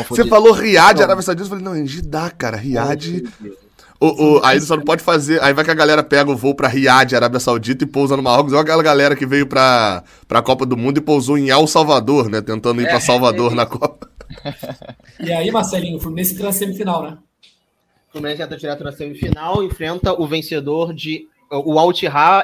Você falou Riad, Arábia Saudita, eu falei, não, em Jeddah, cara, Riad... O, o, aí só não pode fazer. Aí vai que a galera pega o voo pra Riad, Arábia Saudita, e pousa no Marrocos. Olha aquela galera que veio pra, pra Copa do Mundo e pousou em El Salvador, né? Tentando ir é, pra Salvador é na Copa. E aí, Marcelinho, o Fluminense entra na semifinal, né? O Fluminense entra direto na semifinal, enfrenta o vencedor de. O Al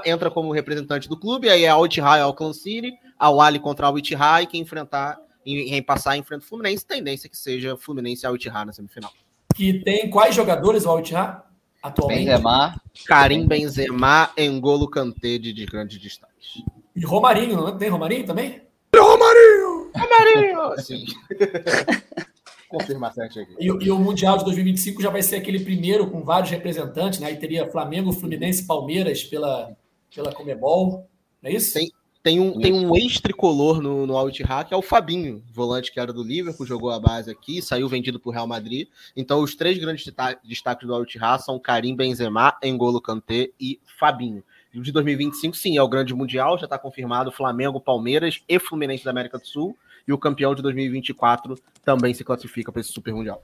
entra como representante do clube, aí é Al Ittihad e Al City, Al Ali contra Al Ittihad, e quem enfrentar em, em passar em frente ao Fluminense, tendência que seja Fluminense e Al Ittihad na semifinal. Que tem quais jogadores o Al Ittihad atualmente? Benzema. Karim Benzema, Engolo Kanté de, de grandes destaques. E Romarinho, não tem Romarinho também? Romarinho! Romarinho! Sim. Confirmação aqui. E, e, o Mundial de 2025 já vai ser aquele primeiro com vários representantes, né? Aí teria Flamengo, Fluminense, Palmeiras pela, pela Comebol, não é isso? Tem, tem um, tem um ex-tricolor no, no Alt Hack, é o Fabinho, volante que era do Liverpool, jogou a base aqui, saiu vendido para o Real Madrid. Então, os três grandes destaques do Alt Hack são Karim Benzema, Engolo Kanté e Fabinho. E o de 2025, sim, é o grande mundial, já está confirmado Flamengo, Palmeiras e Fluminense da América do Sul. E o campeão de 2024 também se classifica para esse Super Mundial.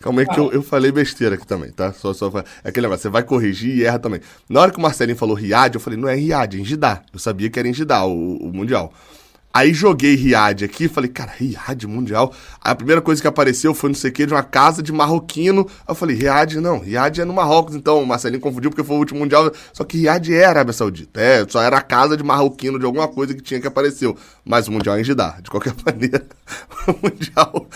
Calma aí que eu, eu falei besteira aqui também, tá? Só, só, é aquele negócio, você vai corrigir e erra também. Na hora que o Marcelinho falou Riad, eu falei, não é Riad, é em Gidá. Eu sabia que era em Gidá, o, o Mundial. Aí joguei Riad aqui falei, cara, Riad Mundial. Aí a primeira coisa que apareceu foi não sei o que, de uma casa de marroquino. Aí eu falei, Riad não, Riad é no Marrocos, então o Marcelinho confundiu porque foi o último Mundial. Só que Riad é Arábia Saudita. É, só era a casa de marroquino de alguma coisa que tinha que apareceu. Mas o Mundial é em Jeddah. De qualquer maneira, o Mundial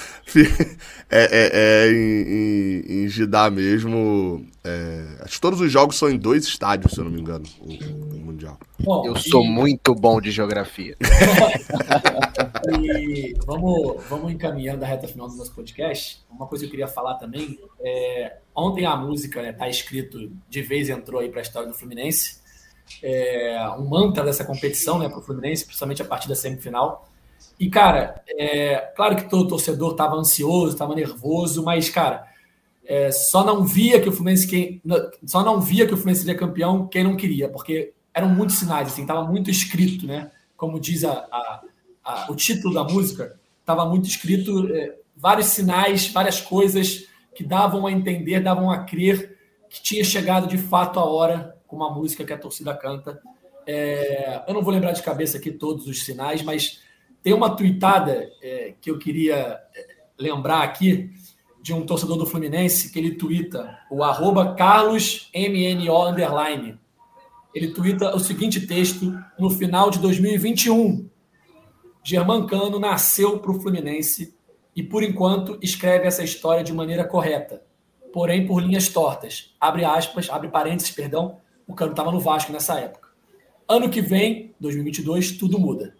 é, é, é em, em, em mesmo. É, acho que todos os jogos são em dois estádios, se eu não me engano, o, o Mundial. Bom, eu sou muito bom de geografia. e vamos, vamos encaminhando a reta final do nosso podcast. Uma coisa que eu queria falar também é ontem a música está né, tá escrito de vez entrou aí para a história do Fluminense. é, um mantra dessa competição né, para o Fluminense, principalmente a partir da semifinal. E, cara, é, claro que todo torcedor estava ansioso, estava nervoso, mas, cara, é, só não via que o Fluminense quem, só não via que o Fluminense seria campeão quem não queria, porque eram muitos sinais, assim, estava muito escrito, né? Como diz a, a, a, o título da música, estava muito escrito é, vários sinais, várias coisas que davam a entender, davam a crer que tinha chegado de fato a hora com uma música que a torcida canta. É, eu não vou lembrar de cabeça aqui todos os sinais, mas tem uma tuitada é, que eu queria é, lembrar aqui de um torcedor do Fluminense que ele tuita o arroba carlosmno underline. Ele tuita o seguinte texto no final de 2021. Germancano nasceu para o Fluminense e, por enquanto, escreve essa história de maneira correta, porém por linhas tortas. Abre aspas, abre parênteses, perdão, o Cano estava no Vasco nessa época. Ano que vem, 2022, tudo muda.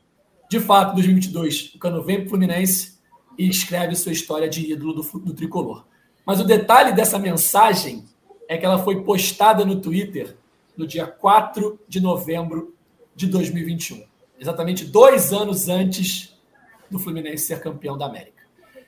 De fato, 2022, o Cano vem para o Fluminense e escreve sua história de ídolo do, do tricolor. Mas o detalhe dessa mensagem é que ela foi postada no Twitter no dia 4 de novembro de 2021, exatamente dois anos antes do Fluminense ser campeão da América.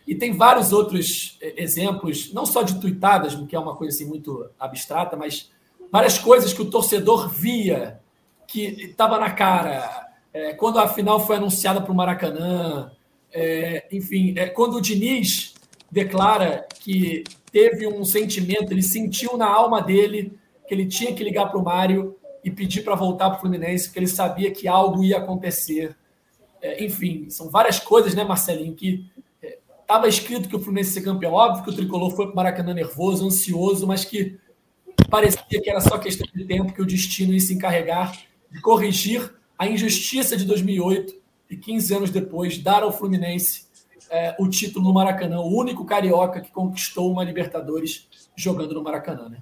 E tem vários outros eh, exemplos, não só de tuitadas, que é uma coisa assim muito abstrata, mas várias coisas que o torcedor via que estava na cara. É, quando a final foi anunciada para o Maracanã, é, enfim, é, quando o Diniz declara que teve um sentimento, ele sentiu na alma dele que ele tinha que ligar para o Mário e pedir para voltar para o Fluminense, porque ele sabia que algo ia acontecer. É, enfim, são várias coisas, né, Marcelinho, que estava escrito que o Fluminense ia ser campeão. Óbvio que o tricolor foi para o Maracanã nervoso, ansioso, mas que parecia que era só questão de tempo que o destino ia se encarregar de corrigir a injustiça de 2008 e 15 anos depois dar ao Fluminense é, o título no Maracanã, o único carioca que conquistou uma Libertadores jogando no Maracanã, né?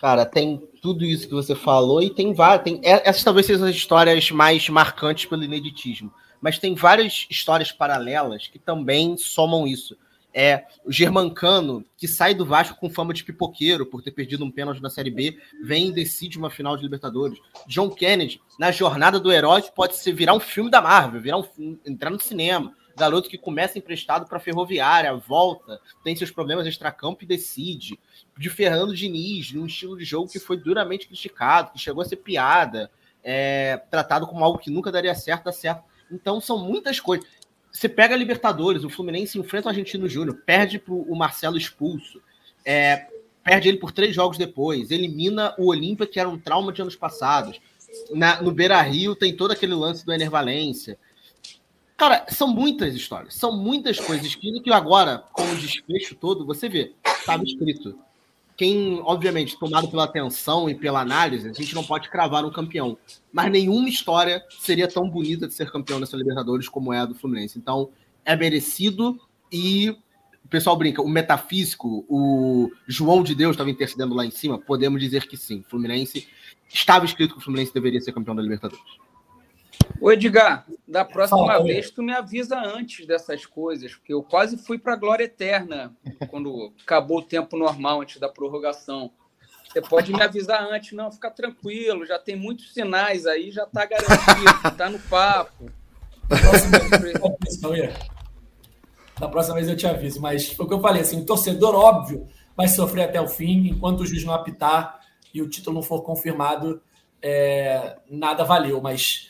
Cara, tem tudo isso que você falou e tem várias. Tem, é, essas talvez sejam as histórias mais marcantes pelo ineditismo. Mas tem várias histórias paralelas que também somam isso. É o Germancano, que sai do Vasco com fama de pipoqueiro por ter perdido um pênalti na Série B, vem e decide uma final de Libertadores. John Kennedy, na jornada do herói, pode ser virar um filme da Marvel, virar um, entrar no cinema garoto que começa emprestado para Ferroviária, volta, tem seus problemas extracampo e decide. De Fernando Diniz, num estilo de jogo que foi duramente criticado, que chegou a ser piada, é, tratado como algo que nunca daria certo, dá certo. Então são muitas coisas. Você pega a Libertadores, o Fluminense enfrenta o Argentino Júnior, perde para o Marcelo expulso, é, perde ele por três jogos depois, elimina o Olímpia, que era um trauma de anos passados. Na, no Beira Rio tem todo aquele lance do Enervalência. Cara, são muitas histórias, são muitas coisas que agora, com o desfecho todo, você vê, estava escrito. Quem, obviamente, tomado pela atenção e pela análise, a gente não pode cravar um campeão. Mas nenhuma história seria tão bonita de ser campeão nessa Libertadores como é a do Fluminense. Então, é merecido e o pessoal brinca, o metafísico, o João de Deus estava intercedendo lá em cima, podemos dizer que sim. Fluminense estava escrito que o Fluminense deveria ser campeão da Libertadores. Ô Edgar, da próxima Fala, vez tu me avisa antes dessas coisas, porque eu quase fui para a glória eterna quando acabou o tempo normal antes da prorrogação. Você pode me avisar antes, não, fica tranquilo, já tem muitos sinais aí, já está garantido, está no papo. Da próxima vez eu te aviso, mas foi o que eu falei, assim, o torcedor, óbvio, vai sofrer até o fim, enquanto o juiz não apitar e o título não for confirmado, é, nada valeu, mas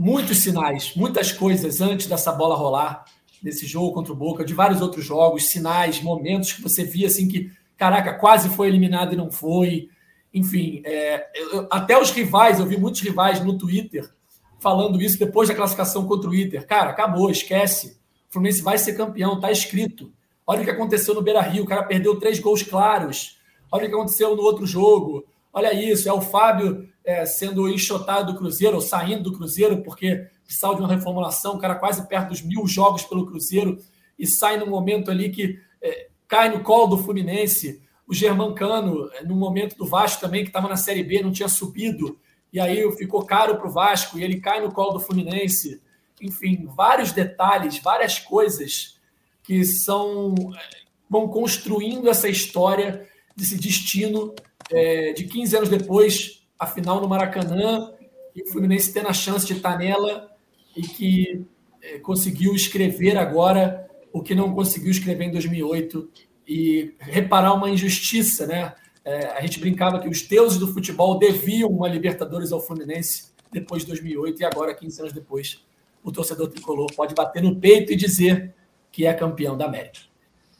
muitos sinais, muitas coisas antes dessa bola rolar, desse jogo contra o Boca, de vários outros jogos, sinais, momentos que você via assim que, caraca, quase foi eliminado e não foi. Enfim, é, eu, até os rivais, eu vi muitos rivais no Twitter falando isso depois da classificação contra o Inter. Cara, acabou, esquece. O Fluminense vai ser campeão, tá escrito. Olha o que aconteceu no Beira Rio, o cara perdeu três gols claros. Olha o que aconteceu no outro jogo. Olha isso, é o Fábio é, sendo enxotado do Cruzeiro, ou saindo do Cruzeiro, porque precisava de uma reformulação, o cara quase perto dos mil jogos pelo Cruzeiro, e sai no momento ali que é, cai no colo do Fluminense. O Germancano, é, no momento do Vasco também, que estava na Série B, não tinha subido, e aí ficou caro para o Vasco, e ele cai no colo do Fluminense. Enfim, vários detalhes, várias coisas que são é, vão construindo essa história desse destino é, de 15 anos depois a final no Maracanã e o Fluminense tendo a chance de estar nela e que é, conseguiu escrever agora o que não conseguiu escrever em 2008 e reparar uma injustiça, né? É, a gente brincava que os deuses do futebol deviam uma Libertadores ao Fluminense depois de 2008 e agora, 15 anos depois, o torcedor tricolor pode bater no peito e dizer que é campeão da América.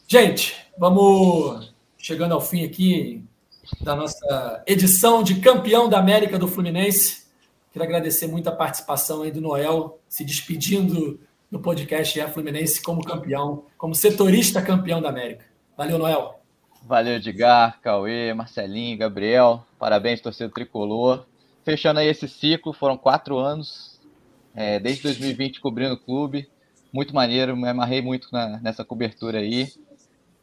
Gente, vamos chegando ao fim aqui da nossa edição de campeão da América do Fluminense. Quero agradecer muito a participação aí do Noel, se despedindo do podcast é Fluminense como campeão, como setorista campeão da América. Valeu, Noel. Valeu, Edgar, Cauê, Marcelinho, Gabriel. Parabéns, torcedor tricolor. Fechando aí esse ciclo, foram quatro anos, é, desde 2020 cobrindo o clube. Muito maneiro, me amarrei muito na, nessa cobertura aí.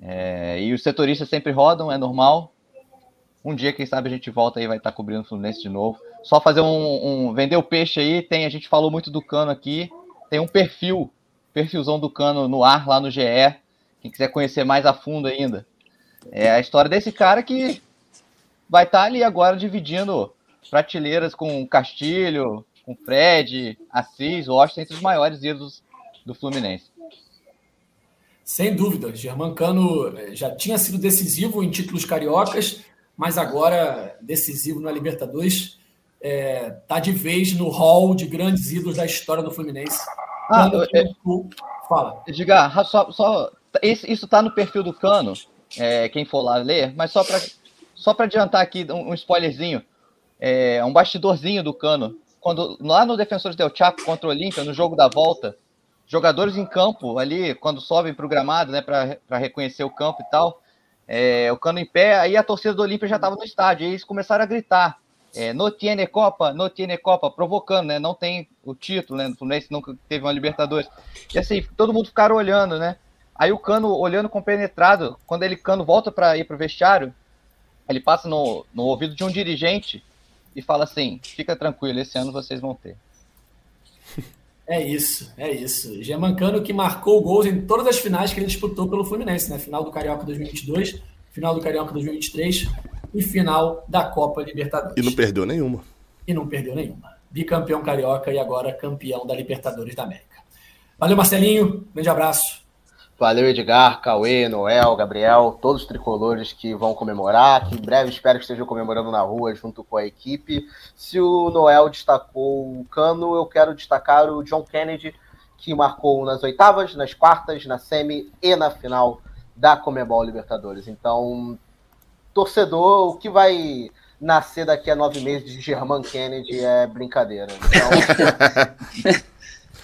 É, e os setoristas sempre rodam, é normal. Um dia, quem sabe, a gente volta aí vai estar cobrindo o Fluminense de novo. Só fazer um, um, vender o peixe aí. Tem, a gente falou muito do Cano aqui. Tem um perfil, perfilzão do Cano no ar lá no GE. Quem quiser conhecer mais a fundo ainda. É a história desse cara que vai estar ali agora dividindo prateleiras com Castilho, com Fred, Assis, Washington, entre os maiores ídolos do Fluminense. Sem dúvida, Germancano eh, já tinha sido decisivo em títulos cariocas, mas agora decisivo na Libertadores. É, tá de vez no hall de grandes ídolos da história do Fluminense. Ah, é, Fala. Diga, só, só, isso está no perfil do Cano, é, quem for lá ler, mas só para só adiantar aqui um, um spoilerzinho, é, um bastidorzinho do Cano. Quando, lá no Defensores del Chaco contra o Olímpia, no jogo da volta, jogadores em campo ali, quando sobem para o gramado, né, para reconhecer o campo e tal, é, o cano em pé, aí a torcida do Olímpia já estava no estádio, aí eles começaram a gritar, é, no tiene Copa, no tiene Copa, provocando, né, não tem o título, né, o Fluminense nunca teve uma Libertadores, e assim, todo mundo ficaram olhando, né, aí o Cano olhando compenetrado, quando ele, Cano volta para ir para o vestiário, ele passa no, no ouvido de um dirigente e fala assim, fica tranquilo, esse ano vocês vão ter. É isso, é isso. Germancano que marcou gols em todas as finais que ele disputou pelo Fluminense, né? Final do Carioca 2022, final do Carioca 2023 e final da Copa Libertadores. E não perdeu nenhuma. E não perdeu nenhuma. Bicampeão carioca e agora campeão da Libertadores da América. Valeu, Marcelinho. Grande abraço. Valeu, Edgar, Cauê, Noel, Gabriel, todos os tricolores que vão comemorar, que em breve espero que estejam comemorando na rua junto com a equipe. Se o Noel destacou o Cano, eu quero destacar o John Kennedy, que marcou nas oitavas, nas quartas, na semi e na final da Comebol Libertadores. Então, torcedor, o que vai nascer daqui a nove meses de German Kennedy é brincadeira. Então...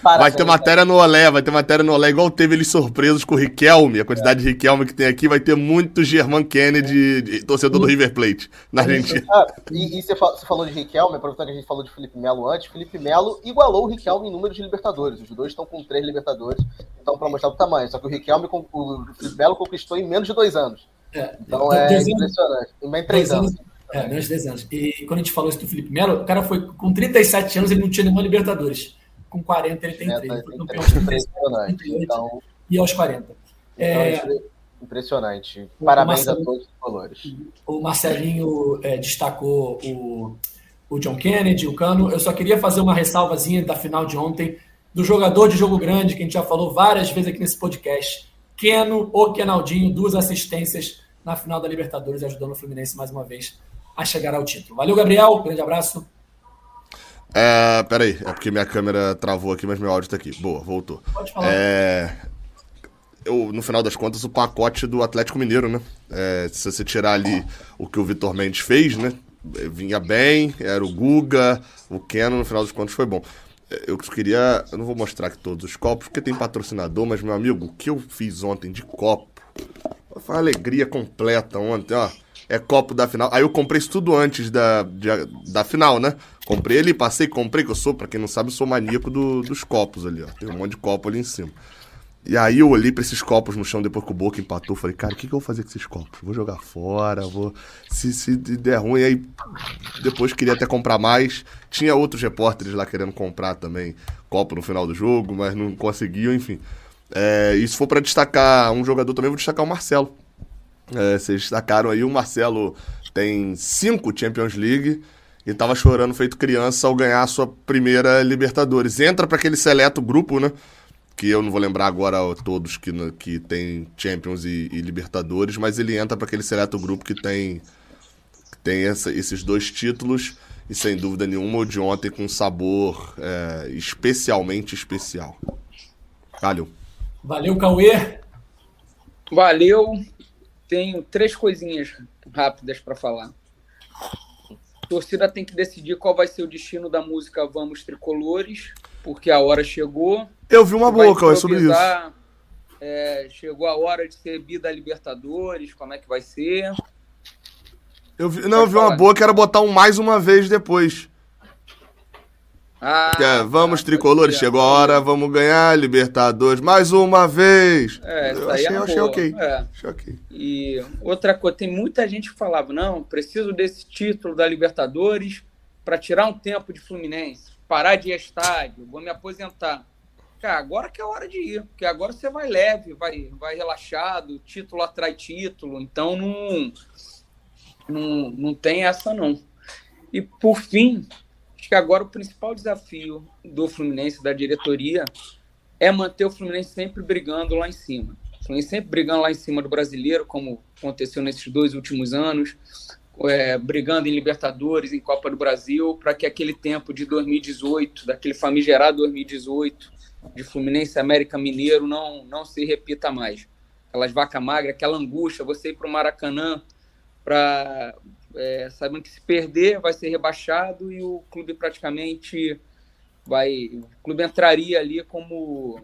vai ter matéria no Olé, vai ter matéria no Olé, igual teve eles surpresos com o Riquelme, a quantidade é. de Riquelme que tem aqui, vai ter muito German Kennedy, é. torcedor do River Plate, na Argentina. Ah, e, e você, falou de Riquelme, aproveitando que a gente falou de Felipe Melo antes, Felipe Melo igualou o Riquelme em número de Libertadores, os dois estão com três Libertadores, então para mostrar o tamanho, só que o Riquelme, o Felipe Melo conquistou em menos de dois anos. É, então é impressionante, em menos de três anos. anos. É, menos de 10 anos. E quando a gente falou isso do Felipe Melo, o cara foi com 37 anos, ele não tinha nenhuma Libertadores com 40 ele tem é, 3. Ele foi então, e aos 40. Então, é, impressionante. Parabéns a todos os colores. O Marcelinho é, destacou o, o John Kennedy, o Cano. Eu só queria fazer uma ressalvazinha da final de ontem do jogador de jogo grande, que a gente já falou várias vezes aqui nesse podcast. Keno, o Kenaldinho, duas assistências na final da Libertadores, ajudando o Fluminense mais uma vez a chegar ao título. Valeu, Gabriel. Grande abraço. É, peraí, é porque minha câmera travou aqui, mas meu áudio tá aqui. Boa, voltou. Pode falar. É, eu, no final das contas, o pacote do Atlético Mineiro, né? É, se você tirar ali o que o Vitor Mendes fez, né? Vinha bem, era o Guga, o Keno, no final das contas foi bom. É, eu queria. Eu não vou mostrar aqui todos os copos, porque tem patrocinador, mas, meu amigo, o que eu fiz ontem de copo foi uma alegria completa ontem, ó é copo da final. Aí eu comprei isso tudo antes da, de, da final, né? Comprei ele, passei, comprei, que eu sou, pra quem não sabe, eu sou maníaco do, dos copos ali, ó. Tem um monte de copo ali em cima. E aí eu olhei pra esses copos no chão depois que o Boca empatou. Falei, cara, o que, que eu vou fazer com esses copos? Vou jogar fora, vou. Se, se der ruim, aí depois queria até comprar mais. Tinha outros repórteres lá querendo comprar também copo no final do jogo, mas não conseguiam, enfim. É, e se for para destacar um jogador também, vou destacar o Marcelo. É, vocês destacaram aí, o Marcelo tem cinco Champions League e tava chorando feito criança ao ganhar a sua primeira Libertadores. Entra para aquele seleto grupo, né? Que eu não vou lembrar agora todos que, que tem Champions e, e Libertadores, mas ele entra para aquele seleto grupo que tem, que tem essa, esses dois títulos e sem dúvida nenhuma o de ontem com um sabor é, especialmente especial. Valeu. Valeu, Cauê. Valeu. Tenho três coisinhas rápidas para falar. A torcida tem que decidir qual vai ser o destino da música Vamos Tricolores, porque a hora chegou. Eu vi uma boca é sobre isso. É, chegou a hora de ser Bida Libertadores, como é que vai ser? Eu vi, não, eu vi uma boa que era botar um mais uma vez depois. Ah, é, vamos, tá, tricolores, chegou a hora, vamos ganhar Libertadores mais uma vez. É, essa eu aí achei, é achei ok. É. Achei ok. E outra coisa, tem muita gente que falava, não, preciso desse título da Libertadores para tirar um tempo de Fluminense, parar de ir a estádio, vou me aposentar. Cara, agora que é a hora de ir, porque agora você vai leve, vai, vai relaxado, título atrai título, então não, não, não tem essa não. E por fim, que agora o principal desafio do Fluminense, da diretoria, é manter o Fluminense sempre brigando lá em cima. O Fluminense sempre brigando lá em cima do brasileiro, como aconteceu nesses dois últimos anos, é, brigando em Libertadores, em Copa do Brasil, para que aquele tempo de 2018, daquele famigerado 2018, de Fluminense América Mineiro, não, não se repita mais. Aquelas vaca magra, aquela angústia, você ir para o Maracanã para é, sabendo que se perder vai ser rebaixado e o clube praticamente vai. O clube entraria ali como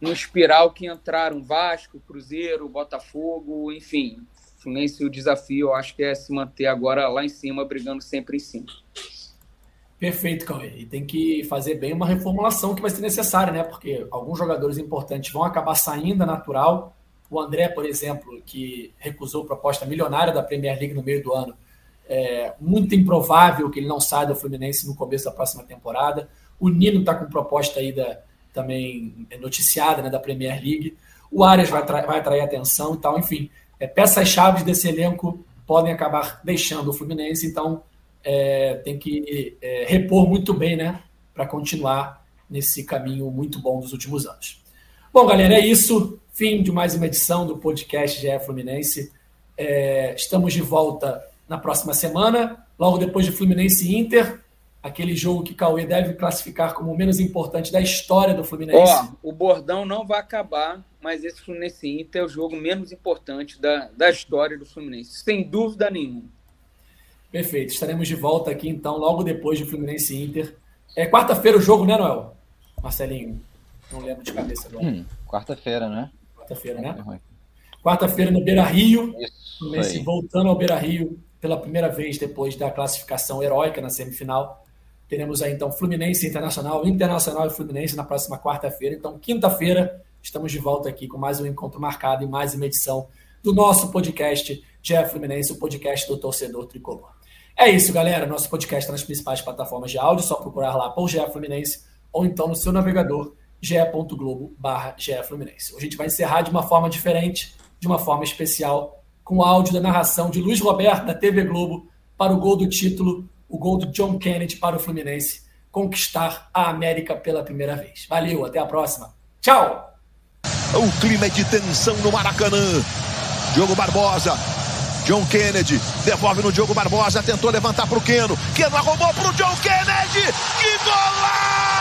no espiral que entraram Vasco, Cruzeiro, Botafogo, enfim. Fluminense, o desafio, eu acho que é se manter agora lá em cima, brigando sempre em cima. Perfeito, Cauê. E tem que fazer bem uma reformulação que vai ser necessária, né? Porque alguns jogadores importantes vão acabar saindo, é natural. O André, por exemplo, que recusou proposta milionária da Premier League no meio do ano, é muito improvável que ele não saia do Fluminense no começo da próxima temporada. O Nino está com proposta aí da, também noticiada né, da Premier League. O Arias vai, vai atrair atenção e tal. Enfim, é, peças-chave desse elenco podem acabar deixando o Fluminense, então é, tem que é, repor muito bem né, para continuar nesse caminho muito bom dos últimos anos. Bom, galera, é isso. Fim de mais uma edição do podcast GE Fluminense. É, estamos de volta na próxima semana, logo depois de Fluminense e Inter, aquele jogo que Cauê deve classificar como o menos importante da história do Fluminense. Ó, o bordão não vai acabar, mas esse Fluminense e Inter é o jogo menos importante da, da história do Fluminense, sem dúvida nenhuma. Perfeito, estaremos de volta aqui então, logo depois de Fluminense e Inter. É quarta-feira o jogo, né, Noel? Marcelinho, não lembro de cabeça agora. Hum, quarta-feira, né? Quarta-feira, né? Quarta-feira no Beira Rio. Fluminense voltando ao Beira Rio pela primeira vez depois da classificação heróica na semifinal. Teremos aí então Fluminense Internacional, Internacional e Fluminense na próxima quarta-feira. Então, quinta-feira, estamos de volta aqui com mais um encontro marcado e mais uma edição do nosso podcast GE Fluminense, o podcast do torcedor tricolor. É isso, galera. Nosso podcast está nas principais plataformas de áudio, só procurar lá por GE Fluminense ou então no seu navegador ge.globo barra Fluminense. A gente vai encerrar de uma forma diferente, de uma forma especial, com o áudio da narração de Luiz Roberto, da TV Globo, para o gol do título, o gol do John Kennedy para o Fluminense conquistar a América pela primeira vez. Valeu, até a próxima. Tchau! O clima é de tensão no Maracanã. Diogo Barbosa. John Kennedy devolve no Diogo Barbosa, tentou levantar para o Keno. Keno arrumou para o John Kennedy. Que golaço!